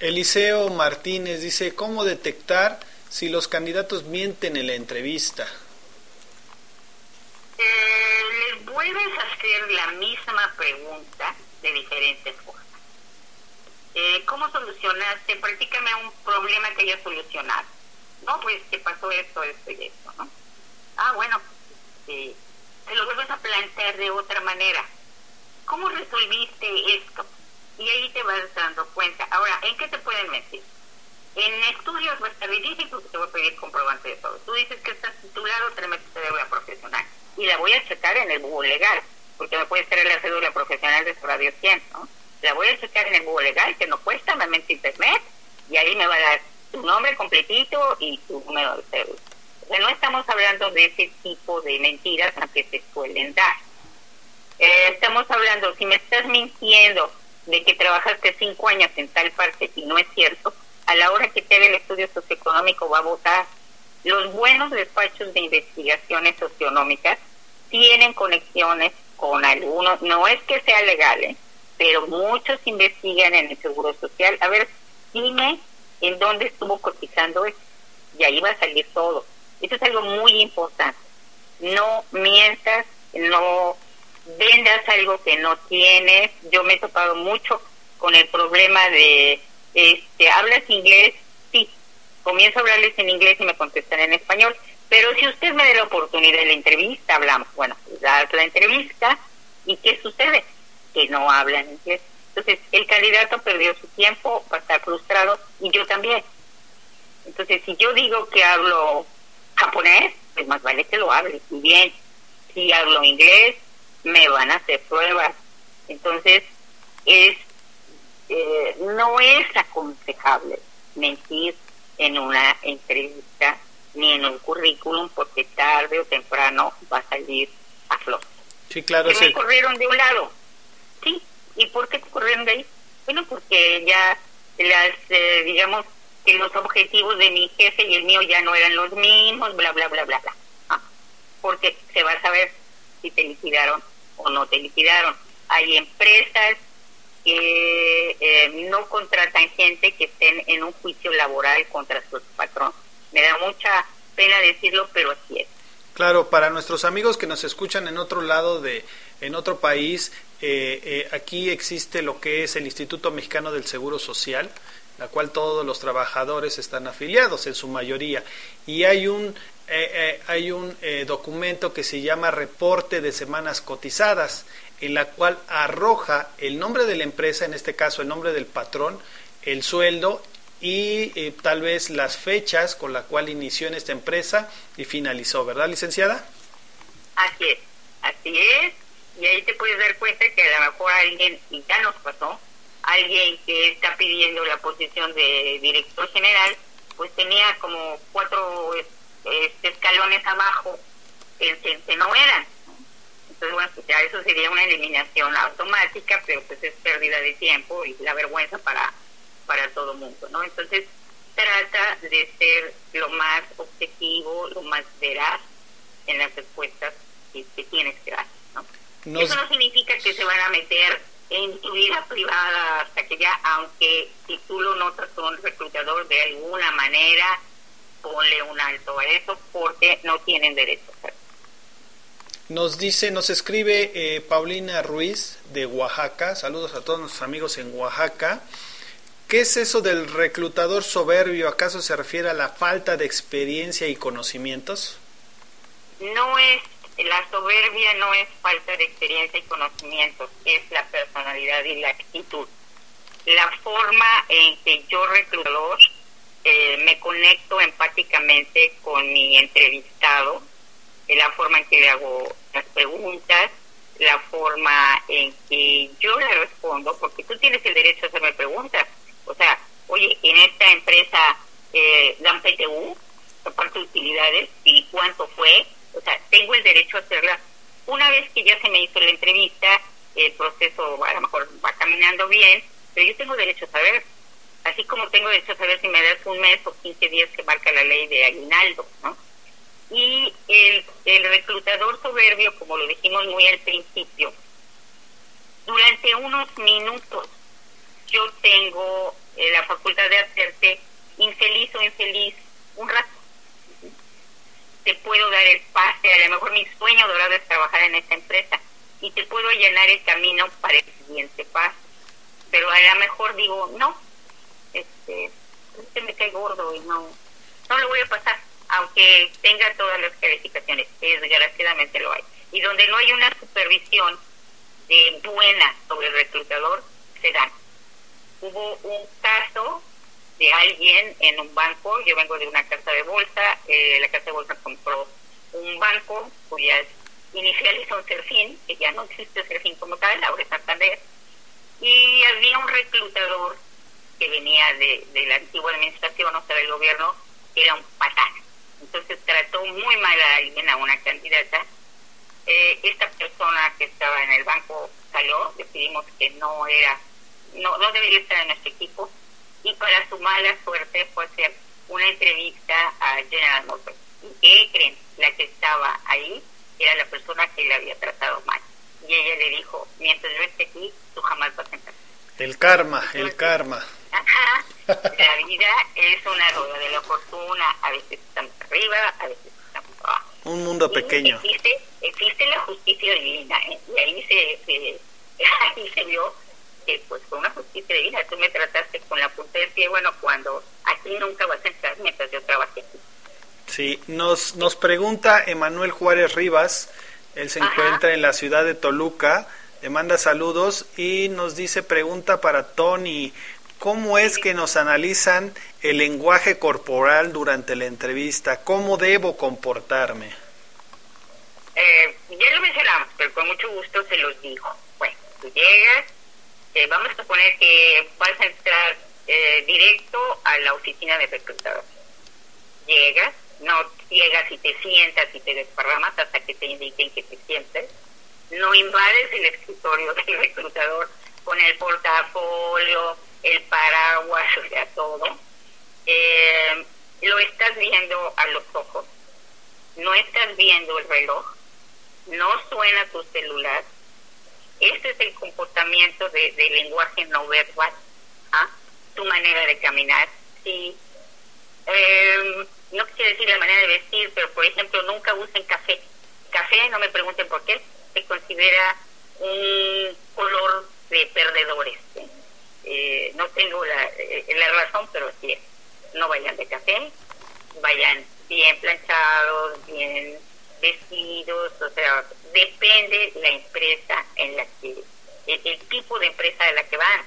Eliseo Martínez dice, ¿cómo detectar si los candidatos mienten en la entrevista? Eh, les vuelves a hacer la misma pregunta de diferentes formas. Eh, ¿Cómo solucionaste? Practícame un problema que hayas solucionado. No, pues te pasó esto, esto y esto, ¿no? Ah, bueno, te lo vuelves a plantear de otra manera. ¿Cómo resolviste esto? Y ahí te vas dando cuenta. Ahora, ¿en qué te pueden meter? En estudios va a estar te voy a pedir comprobante de todo. Tú dices que estás titulado, te metes de deuda profesional. Y la voy a checar en el Google legal, porque me puede ser la cédula profesional de su radio 100, ¿no? La voy a checar en el Google legal, que no cuesta, me meto internet, y ahí me va a dar tu nombre completito y tu número de cédula. O sea, no estamos hablando de ese tipo de mentiras aunque se suelen dar. Eh, estamos hablando, si me estás mintiendo de que trabajaste cinco años en tal parte y no es cierto, a la hora que te haga el estudio socioeconómico va a votar. Los buenos despachos de investigaciones socioeconómicas tienen conexiones con algunos, no es que sea legal, ¿eh? pero muchos investigan en el Seguro Social. A ver, dime en dónde estuvo cotizando eso. Y ahí va a salir todo. Eso es algo muy importante. No mientas, no vendas algo que no tienes. Yo me he topado mucho con el problema de, este, ¿hablas inglés? Comienzo a hablarles en inglés y me contestan en español. Pero si usted me da la oportunidad de la entrevista, hablamos. Bueno, das la entrevista y ¿qué sucede? Que no hablan inglés. Entonces, el candidato perdió su tiempo, va a estar frustrado y yo también. Entonces, si yo digo que hablo japonés, pues más vale que lo hable. Bien, si hablo inglés, me van a hacer pruebas. Entonces, es eh, no es aconsejable mentir en una entrevista ni en un currículum porque tarde o temprano va a salir a flote. Sí, claro. Que me corrieron de un lado. Sí. ¿Y por qué te corrieron de ahí? Bueno, porque ya las, eh, digamos, que los objetivos de mi jefe y el mío ya no eran los mismos, bla, bla, bla, bla, bla. Ah, porque se va a saber si te liquidaron o no te liquidaron. Hay empresas que eh, no contratan gente que estén en un juicio laboral contra su patrón. Me da mucha pena decirlo, pero así es. Claro, para nuestros amigos que nos escuchan en otro lado de, en otro país, eh, eh, aquí existe lo que es el Instituto Mexicano del Seguro Social, la cual todos los trabajadores están afiliados en su mayoría, y hay un hay un documento que se llama reporte de semanas cotizadas, en la cual arroja el nombre de la empresa, en este caso el nombre del patrón, el sueldo y eh, tal vez las fechas con la cual inició en esta empresa y finalizó, ¿verdad, licenciada? Así es, así es. Y ahí te puedes dar cuenta que a lo mejor alguien, y ya nos pasó, alguien que está pidiendo la posición de director general, pues tenía como cuatro este, escalones abajo que, que no eran. Entonces, bueno, pues ya eso sería una eliminación automática, pero pues es pérdida de tiempo y la vergüenza para para todo mundo, ¿no? Entonces, trata de ser lo más objetivo, lo más veraz en las respuestas que, que tienes que dar, ¿no? Eso no significa que se van a meter en tu vida privada hasta que ya, aunque si tú lo notas con un reclutador de alguna manera, ponle un alto a eso porque no tienen derecho a hacerlo. Nos dice, nos escribe eh, Paulina Ruiz de Oaxaca. Saludos a todos nuestros amigos en Oaxaca. ¿Qué es eso del reclutador soberbio? ¿Acaso se refiere a la falta de experiencia y conocimientos? No es, la soberbia no es falta de experiencia y conocimientos, es la personalidad y la actitud. La forma en que yo reclutador eh, me conecto empáticamente con mi entrevistado, la forma en que le hago las preguntas, la forma en que yo le respondo, porque tú tienes el derecho a hacerme preguntas. O sea, oye, en esta empresa eh, dan PTU, parte de utilidades, y cuánto fue. O sea, tengo el derecho a hacerla. Una vez que ya se me hizo la entrevista, el proceso a lo mejor va caminando bien, pero yo tengo derecho a saber así como tengo derecho a saber si me das un mes o 15 días que marca la ley de aguinaldo, ¿no? Y el, el reclutador soberbio, como lo dijimos muy al principio, durante unos minutos yo tengo eh, la facultad de hacerte infeliz o infeliz un rato. Te puedo dar el pase, a lo mejor mi sueño dorado es trabajar en esta empresa y te puedo allanar el camino para el siguiente paso. Pero a lo mejor digo, no, este, este me cae gordo y no, no lo voy a pasar, aunque tenga todas las calificaciones, desgraciadamente lo hay. Y donde no hay una supervisión de buena sobre el reclutador, se dan. Hubo un caso de alguien en un banco, yo vengo de una casa de bolsa, eh, la casa de bolsa compró un banco cuyas iniciales son Serfín, que ya no existe Serfín como tal, ahora es Santander, y había un reclutador que venía de, de la antigua administración, o sea, del gobierno, era un patán. Entonces trató muy mal a alguien, a una candidata. Eh, esta persona que estaba en el banco salió, decidimos que no era, no, no debería estar en nuestro equipo, y para su mala suerte fue hacer una entrevista a General Motors. ¿Y qué creen? La que estaba ahí era la persona que le había tratado mal. Y ella le dijo, mientras yo esté aquí, tú jamás vas a entrar. El karma, el karma. Ajá. La vida es una rueda de la fortuna. A veces estamos arriba, a veces estamos abajo. Un mundo pequeño. Existe, existe la justicia divina. ¿eh? Y ahí se, se, ahí se vio que pues fue una justicia divina. Tú me trataste con la punta del pie, bueno, cuando aquí nunca vas a entrar mientras yo trabaje aquí. Sí, nos, nos pregunta Emanuel Juárez Rivas, él se encuentra en la ciudad de Toluca, le manda saludos y nos dice pregunta para Tony, ¿cómo es que nos analizan el lenguaje corporal durante la entrevista? ¿Cómo debo comportarme? Eh, ya lo mencionamos, pero con mucho gusto se los digo. Bueno, tú llegas, eh, vamos a suponer que vas a entrar eh, directo a la oficina de reclutador. Llegas, no llegas y te sientas y te desparramas hasta que te indiquen que te sientes. No invades el escritorio del reclutador con el portafolio, el paraguas, o sea, todo. Eh, lo estás viendo a los ojos, no estás viendo el reloj, no suena tu celular. Este es el comportamiento de, de lenguaje no verbal, ¿ah? tu manera de caminar. Sí. Eh, no quisiera decir la manera de vestir, pero por ejemplo, nunca usen café. Café, no me pregunten por qué, se considera un color de perdedores. Eh, no tengo la, eh, la razón, pero sí es. No vayan de café, vayan bien planchados, bien vestidos, o sea, depende la empresa en la que, el, tipo de empresa de la que van.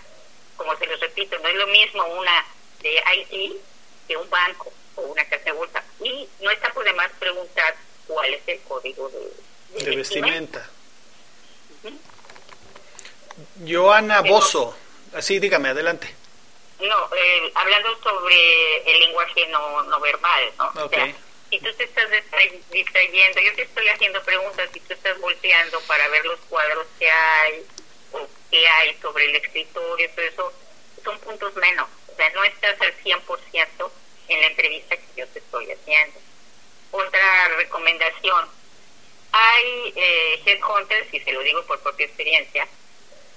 Como se los repito, no es lo mismo una de IT que un banco o una casa de bolsa. Y no está por demás preguntar cuál es el código De vestimenta. Joana Bozo, así dígame, adelante. No, eh, hablando sobre el lenguaje no, no verbal, ¿no? O sea, si tú te estás distra- distrayendo, yo te estoy haciendo preguntas y tú estás volteando para ver los cuadros que hay o qué hay sobre el escritorio, todo eso, son puntos menos. O sea, no estás al 100% en la entrevista que yo te estoy haciendo. Otra recomendación, hay eh, headhunters, y se lo digo por propia experiencia,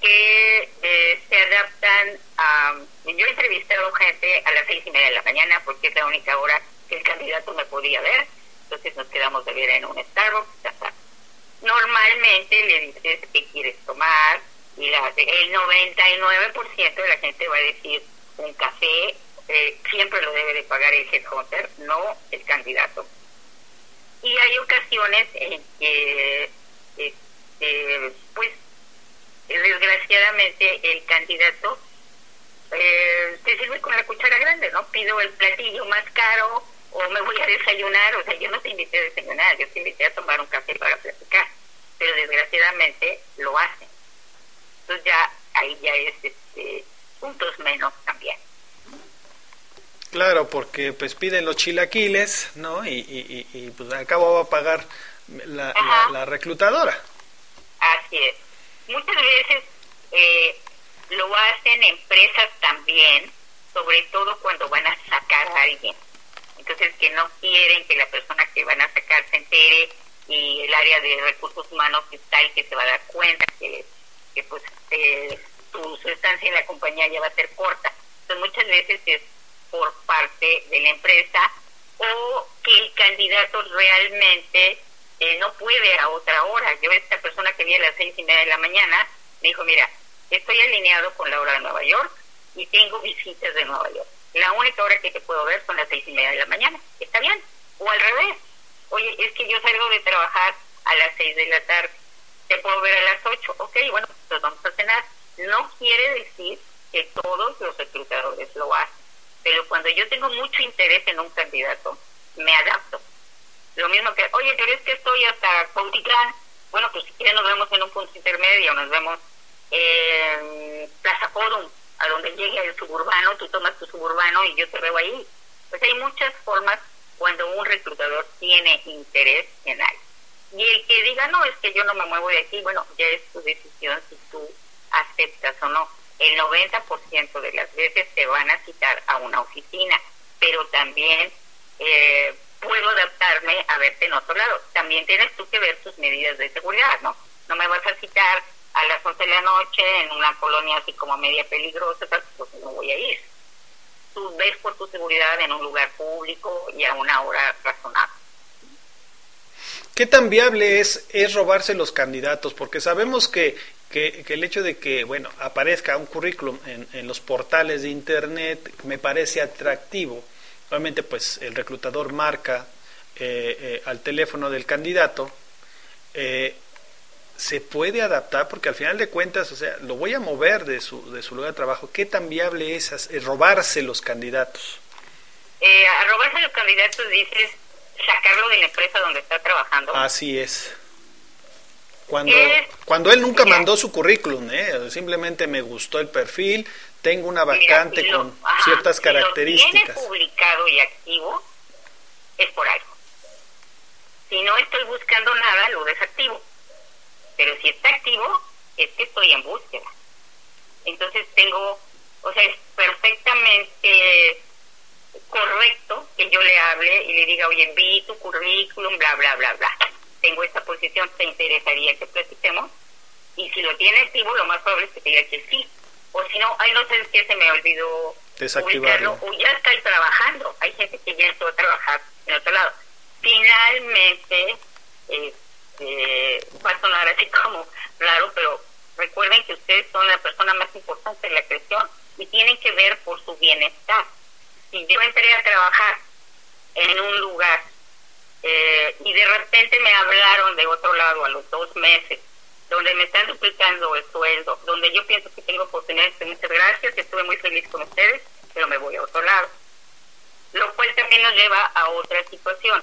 que eh, se adaptan a... Yo he entrevistado gente a las seis y media de la mañana porque es la única hora que el candidato me podía ver, entonces nos quedamos de ver en un Starbucks. Normalmente le dices qué quieres tomar y la, el 99% de la gente va a decir un café, eh, siempre lo debe de pagar el headhunter, no el candidato. Y hay ocasiones en que, este, pues, desgraciadamente el candidato eh, te sirve con la cuchara grande, ¿no? Pido el platillo más caro o me voy a desayunar, o sea, yo no te invité a desayunar, yo te invité a tomar un café para platicar, pero desgraciadamente lo hacen. Entonces ya ahí ya es este, puntos menos también. Claro, porque pues piden los chilaquiles, ¿no? Y, y, y, pues al cabo va a pagar la, la, reclutadora. Así es. Muchas veces eh, lo hacen empresas también, sobre todo cuando van a sacar a alguien. Entonces que no quieren que la persona que van a sacar se entere y el área de recursos humanos es tal que se va a dar cuenta que, que pues eh, su estancia en la compañía ya va a ser corta. Entonces muchas veces es por parte de la empresa o que el candidato realmente eh, no puede a otra hora. Yo, esta persona que vi a las seis y media de la mañana, me dijo, mira, estoy alineado con la hora de Nueva York y tengo visitas de Nueva York. La única hora que te puedo ver son las seis y media de la mañana. ¿Está bien? O al revés. Oye, es que yo salgo de trabajar a las seis de la tarde. Te puedo ver a las ocho. Ok, bueno, pues vamos a cenar. No quiere decir que todos los reclutadores lo hacen pero cuando yo tengo mucho interés en un candidato, me adapto. Lo mismo que, oye, pero que estoy hasta Cautitlán. Bueno, pues si quieres nos vemos en un punto intermedio, nos vemos en Plaza Forum, a donde llegue el suburbano, tú tomas tu suburbano y yo te veo ahí. Pues hay muchas formas cuando un reclutador tiene interés en algo. Y el que diga, no, es que yo no me muevo de aquí, bueno, ya es tu decisión si tú aceptas o no el 90% de las veces te van a citar a una oficina, pero también eh, puedo adaptarme a verte en otro lado. También tienes tú que ver tus medidas de seguridad, ¿no? No me vas a citar a las 11 de la noche en una colonia así como media peligrosa, pues no voy a ir. Tú ves por tu seguridad en un lugar público y a una hora razonable. ¿Qué tan viable es, es robarse los candidatos? Porque sabemos que que, el hecho de que, bueno, aparezca un currículum en, en, los portales de Internet me parece atractivo. Obviamente, pues el reclutador marca eh, eh, al teléfono del candidato, eh, se puede adaptar porque al final de cuentas, o sea, lo voy a mover de su, de su lugar de trabajo. ¿Qué tan viable es, robarse los candidatos? a robarse los candidatos dices sacarlo de la empresa donde está trabajando. Así es. Cuando, cuando él nunca mandó su currículum, ¿eh? simplemente me gustó el perfil, tengo una vacante con ciertas características. Si lo tiene publicado y activo, es por algo. Si no estoy buscando nada, lo desactivo. Pero si está activo, es que estoy en búsqueda. Entonces tengo, o sea, es perfectamente correcto que yo le hable y le diga, oye, vi tu currículum, bla, bla, bla, bla tengo esta posición, ¿te interesaría que platiquemos? Y si lo tiene activo, lo más probable es que te diga que sí. O si no, ay, no sé qué se me olvidó desactivarlo. O ya está trabajando. Hay gente que ya entró a trabajar en otro lado. Finalmente, este, va a sonar así como raro, pero recuerden que ustedes son la persona más importante de la creación y tienen que ver por su bienestar. Si yo entré a trabajar en un lugar eh, y de repente me hablaron de otro lado a los dos meses, donde me están duplicando el sueldo, donde yo pienso que tengo oportunidades de muchas gracias, estuve muy feliz con ustedes, pero me voy a otro lado. Lo cual también nos lleva a otra situación.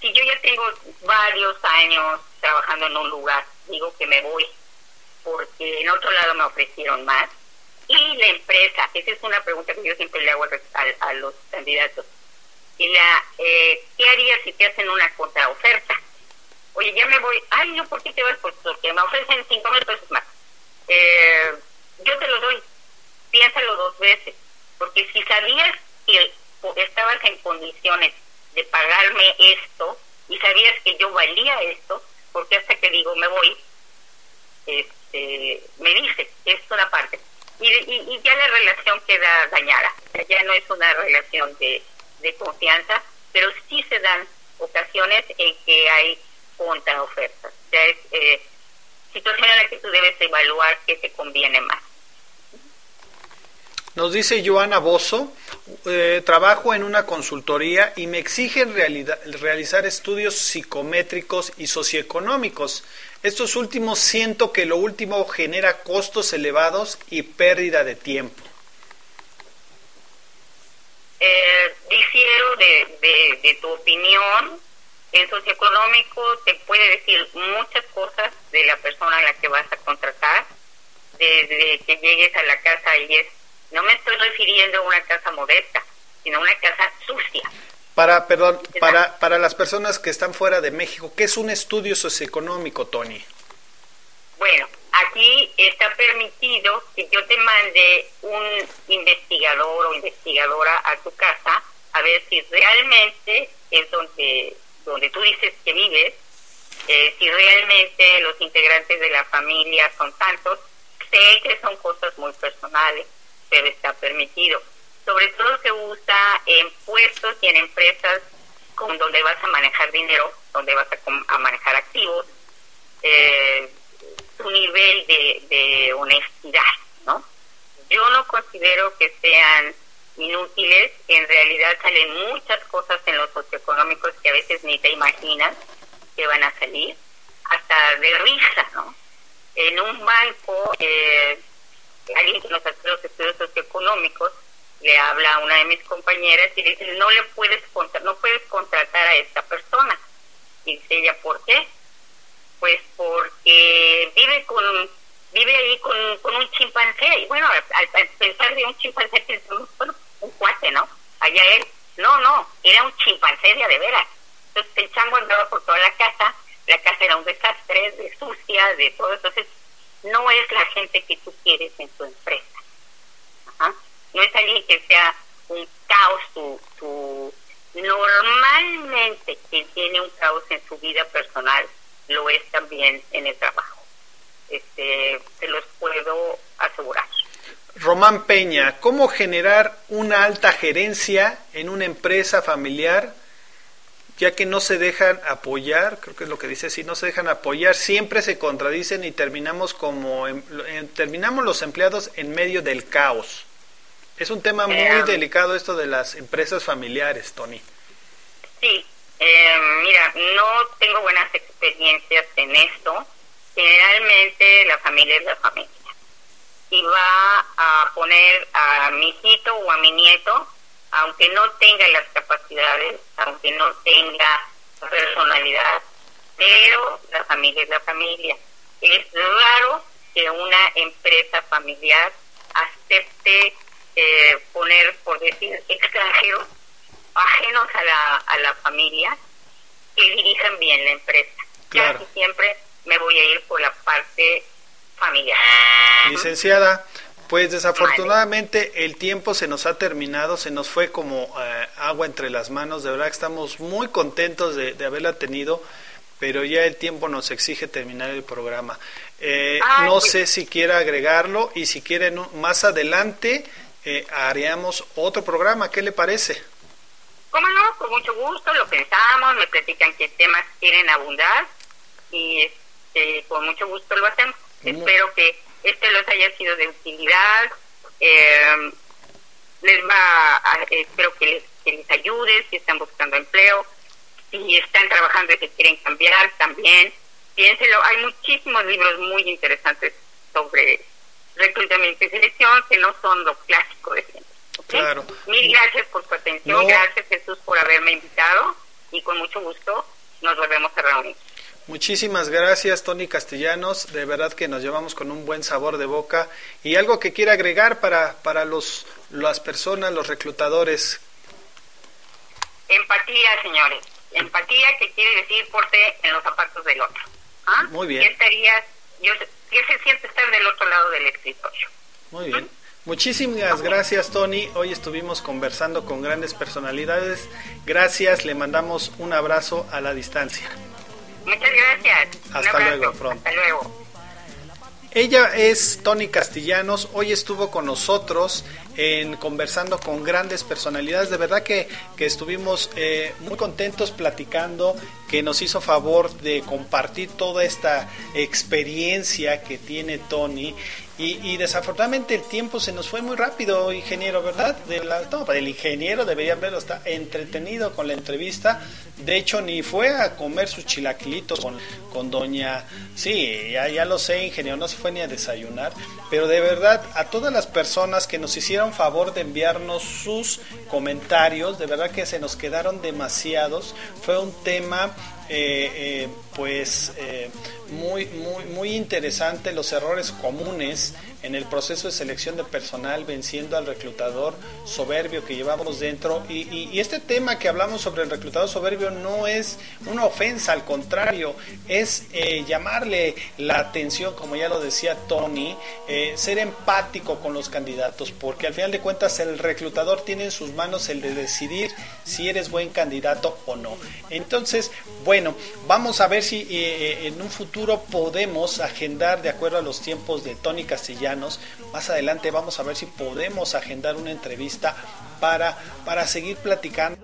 Si yo ya tengo varios años trabajando en un lugar, digo que me voy, porque en otro lado me ofrecieron más, y la empresa, esa es una pregunta que yo siempre le hago a, a los candidatos, y la, eh, ¿qué harías si te hacen una contraoferta? Oye, ya me voy, ay, no, ¿por qué te vas? Porque me ofrecen cinco mil pesos más. Eh, yo te lo doy, piénsalo dos veces, porque si sabías que estabas en condiciones de pagarme esto y sabías que yo valía esto, porque hasta que digo me voy, este, me dice, es una parte. Y, y, y ya la relación queda dañada, ya no es una relación de de confianza, pero sí se dan ocasiones en que hay contraofertas. O sea, es eh, situación en la que tú debes evaluar qué te conviene más. Nos dice Joana Bozo, eh, trabajo en una consultoría y me exigen realizar estudios psicométricos y socioeconómicos. Estos últimos siento que lo último genera costos elevados y pérdida de tiempo. Eh, difiero de, de, de tu opinión. En socioeconómico te puede decir muchas cosas de la persona a la que vas a contratar, desde que llegues a la casa y es, no me estoy refiriendo a una casa modesta, sino a una casa sucia. Para, perdón, para, para las personas que están fuera de México, ¿qué es un estudio socioeconómico, Tony? Bueno, aquí está permitido que yo te mande un investigador o investigadora a tu casa a ver si realmente es donde, donde tú dices que vives, eh, si realmente los integrantes de la familia son tantos. Sé que son cosas muy personales, pero está permitido. Sobre todo se usa en puestos y en empresas con donde vas a manejar dinero, donde vas a, a manejar activos. Eh, su nivel de, honestidad, ¿no? Yo no considero que sean inútiles, en realidad salen muchas cosas en los socioeconómicos que a veces ni te imaginas que van a salir, hasta de risa, ¿no? En un banco, eh, alguien que nos hace los estudios socioeconómicos le habla a una de mis compañeras y le dice, no le puedes contra- no puedes contratar a esta persona. Y dice ella, ¿por qué? Pues porque vive con vive ahí con, con un chimpancé y bueno al, pensar de un chimpancé pensamos bueno un cuate no allá él no no era un chimpancé de de veras. Entonces el chango andaba por toda la casa la casa era un desastre de sucia de todo entonces no es la gente que tú quieres en tu empresa. Ajá. no es alguien que sea un caos tu, tu normalmente quien tiene un caos en su vida personal lo es también en el trabajo. Este, se los puedo asegurar. Román Peña, ¿cómo generar una alta gerencia en una empresa familiar? Ya que no se dejan apoyar, creo que es lo que dice, si no se dejan apoyar, siempre se contradicen y terminamos como em- em- terminamos los empleados en medio del caos. Es un tema muy Eh, delicado esto de las empresas familiares, Tony. Sí, eh, mira, no tengo buenas experiencias en esto. Generalmente la familia es la familia. Y va a poner a mi hijito o a mi nieto, aunque no tenga las capacidades, aunque no tenga personalidad, pero la familia es la familia. Es raro que una empresa familiar acepte eh, poner, por decir, extranjeros ajenos a la, a la familia que dirijan bien la empresa. Claro. Casi siempre me voy a ir por la parte familiar. Licenciada, pues desafortunadamente el tiempo se nos ha terminado, se nos fue como eh, agua entre las manos, de verdad que estamos muy contentos de, de haberla tenido, pero ya el tiempo nos exige terminar el programa. Eh, Ay, no pues- sé si quiera agregarlo y si quieren más adelante eh, haríamos otro programa, ¿qué le parece? ¿Cómo no? Con mucho gusto, lo pensamos, me platican qué temas quieren abundar y este, con mucho gusto lo hacemos. Espero que este los haya sido de utilidad. eh, les va a- espero que les, que les ayude si están buscando empleo, si están trabajando y se quieren cambiar también. Piénselo, hay muchísimos libros muy interesantes sobre reclutamiento y selección que no son lo clásico de siempre. Claro. Mil gracias por su atención, No. gracias Jesús por haberme invitado y con mucho gusto nos volvemos a reunir. Muchísimas gracias, Tony Castellanos. De verdad que nos llevamos con un buen sabor de boca. ¿Y algo que quiera agregar para, para los, las personas, los reclutadores? Empatía, señores. Empatía que quiere decir porte en los zapatos del otro. ¿Ah? Muy bien. ¿Qué estarías, yo, ¿Qué se siente estar del otro lado del escritorio? Muy bien. Muchísimas gracias, Tony. Hoy estuvimos conversando con grandes personalidades. Gracias, le mandamos un abrazo a la distancia. Muchas gracias. Hasta luego, pronto. Hasta luego. Ella es Tony Castellanos, hoy estuvo con nosotros en conversando con grandes personalidades. De verdad que, que estuvimos eh, muy contentos platicando, que nos hizo favor de compartir toda esta experiencia que tiene Tony y, desafortunadamente el tiempo se nos fue muy rápido, ingeniero, ¿verdad? De la, no, el ingeniero debería haberlo está entretenido con la entrevista. De hecho, ni fue a comer sus chilaquilitos con, con doña... Sí, ya, ya lo sé, ingeniero, no se fue ni a desayunar. Pero de verdad, a todas las personas que nos hicieron favor de enviarnos sus comentarios, de verdad que se nos quedaron demasiados. Fue un tema eh, eh, pues eh, muy, muy, muy interesante los errores comunes en el proceso de selección de personal, venciendo al reclutador soberbio que llevamos dentro. Y, este tema que hablamos sobre el reclutador soberbio no es una ofensa, al contrario, es llamarle la atención, como ya lo decía Tony, ser empático con los candidatos, porque al final de cuentas el reclutador tiene en sus manos el de decidir si eres buen candidato o no. Entonces, bueno, vamos a ver si eh, eh, en un futuro podemos agendar de acuerdo a los tiempos de Tony Castellanos. Más adelante vamos a ver si podemos agendar una entrevista para, para seguir platicando.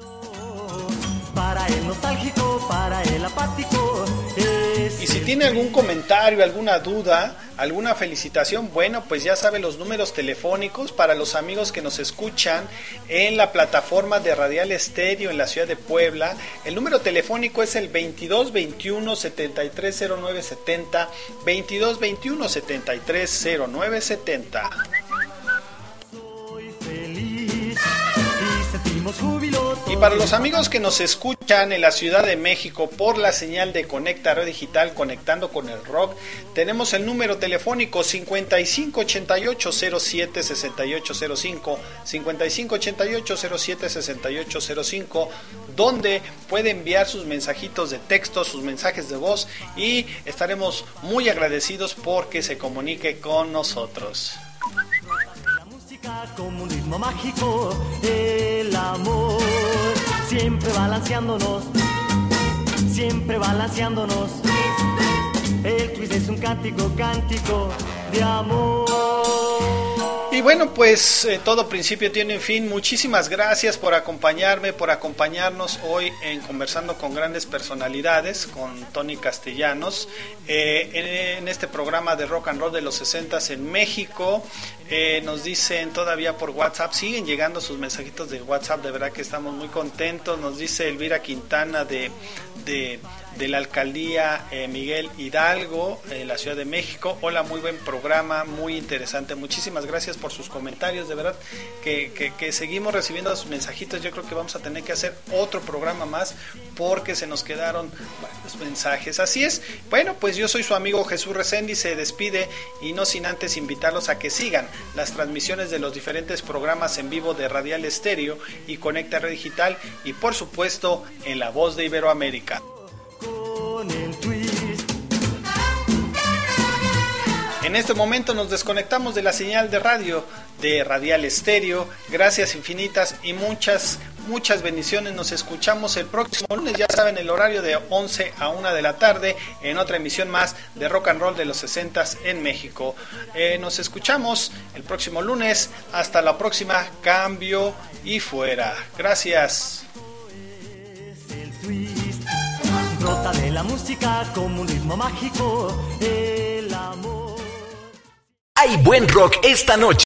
Para el nostálgico, para el apático. Y si tiene algún comentario, alguna duda, alguna felicitación, bueno, pues ya sabe los números telefónicos para los amigos que nos escuchan en la plataforma de Radial Estéreo en la ciudad de Puebla. El número telefónico es el 22 21 7309 70, Y para los amigos que nos escuchan en la Ciudad de México por la señal de Conecta Radio Digital Conectando con el Rock, tenemos el número telefónico 5588-07-6805, 5588-07-6805, donde puede enviar sus mensajitos de texto, sus mensajes de voz y estaremos muy agradecidos porque se comunique con nosotros como un ritmo mágico, el amor, siempre balanceándonos, siempre balanceándonos. El twist es un cántico, cántico de amor. Y bueno, pues eh, todo principio tiene fin. Muchísimas gracias por acompañarme, por acompañarnos hoy en Conversando con Grandes Personalidades, con Tony Castellanos, eh, en, este programa de rock and roll de los 60 en México. Eh, nos dicen todavía por WhatsApp, siguen llegando sus mensajitos de WhatsApp, de verdad que estamos muy contentos. Nos dice Elvira Quintana de, de de la alcaldía eh, Miguel Hidalgo, en la Ciudad de México. Hola, muy buen programa, muy interesante. Muchísimas gracias por sus comentarios, de verdad que, que, seguimos recibiendo sus mensajitos. Yo creo que vamos a tener que hacer otro programa más porque se nos quedaron varios mensajes. Así es. Bueno, pues yo soy su amigo Jesús Resendi, se despide y no sin antes invitarlos a que sigan las transmisiones de los diferentes programas en vivo de Radial Estéreo y Conecta Red Digital y por supuesto en La Voz de Iberoamérica. En este momento nos desconectamos de la señal de radio de Radial Estéreo. Gracias infinitas y muchas, muchas bendiciones. Nos escuchamos el próximo lunes, ya saben, el horario de 11 a 1 de la tarde en otra emisión más de Rock and Roll de los 60 en México. Eh, nos escuchamos el próximo lunes. Hasta la próxima. Cambio y fuera. Gracias. La música como un ritmo mágico, el amor. Hay buen rock esta noche.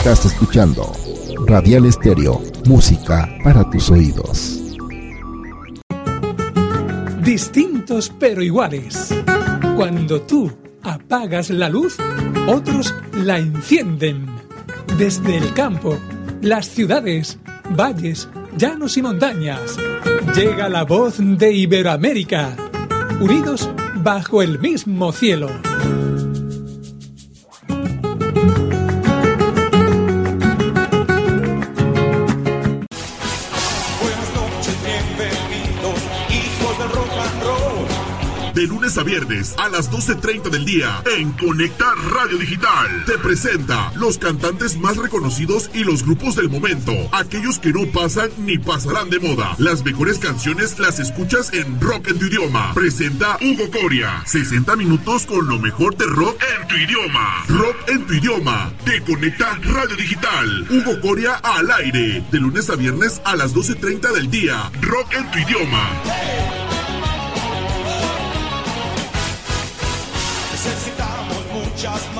Estás escuchando Radial Estéreo, música para tus oídos. Distintos pero iguales. Cuando tú apagas la luz, otros la encienden. Desde el campo, las ciudades, valles, llanos y montañas, llega la voz de Iberoamérica, unidos bajo el mismo cielo. Lunes a viernes a las 12.30 del día en Conecta Radio Digital. Te presenta los cantantes más reconocidos y los grupos del momento. Aquellos que no pasan ni pasarán de moda. Las mejores canciones las escuchas en rock en tu idioma. Presenta Hugo Coria. 60 minutos con lo mejor de rock en tu idioma. Rock en tu idioma. De Conecta Radio Digital. Hugo Coria al aire. De lunes a viernes a las 12.30 del día. Rock en tu idioma. Necesitamos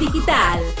Digital.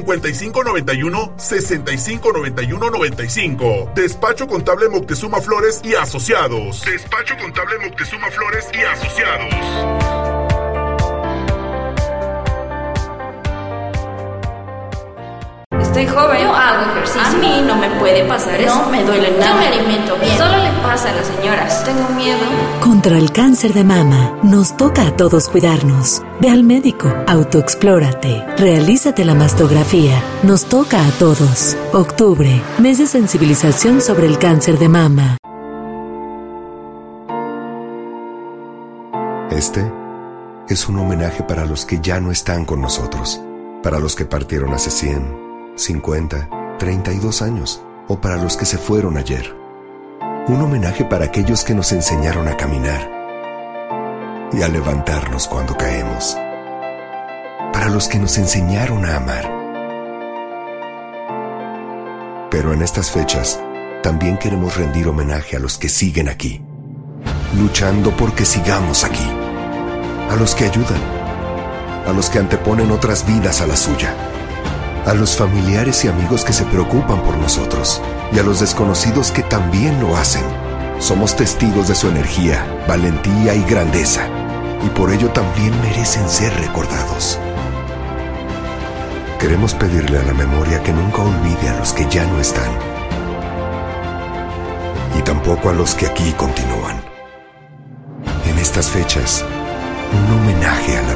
5591 6591 95. Despacho Contable Moctezuma Flores y Asociados. Despacho Contable Moctezuma Flores y Asociados. Estoy joven. Yo hago ejercicio. A mí no me puede pasar eso. No me duele nada. Yo me alimento bien. Solo le pasa a las señoras. Tengo miedo. Contra el cáncer de mama, nos toca a todos cuidarnos. Ve al médico, autoexplórate, realízate la mastografía. Nos toca a todos. Octubre, mes de sensibilización sobre el cáncer de mama. Este es un homenaje para los que ya no están con nosotros, para los que partieron hace 100, 50, 32 años o para los que se fueron ayer. Un homenaje para aquellos que nos enseñaron a caminar y a levantarnos cuando caemos. Para los que nos enseñaron a amar. Pero en estas fechas también queremos rendir homenaje a los que siguen aquí, luchando porque sigamos aquí, a los que ayudan, a los que anteponen otras vidas a la suya a los familiares y amigos que se preocupan por nosotros y a los desconocidos que también lo hacen. Somos testigos de su energía, valentía y grandeza, y por ello también merecen ser recordados. Queremos pedirle a la memoria que nunca olvide a los que ya no están, y tampoco a los que aquí continúan. En estas fechas, un homenaje a la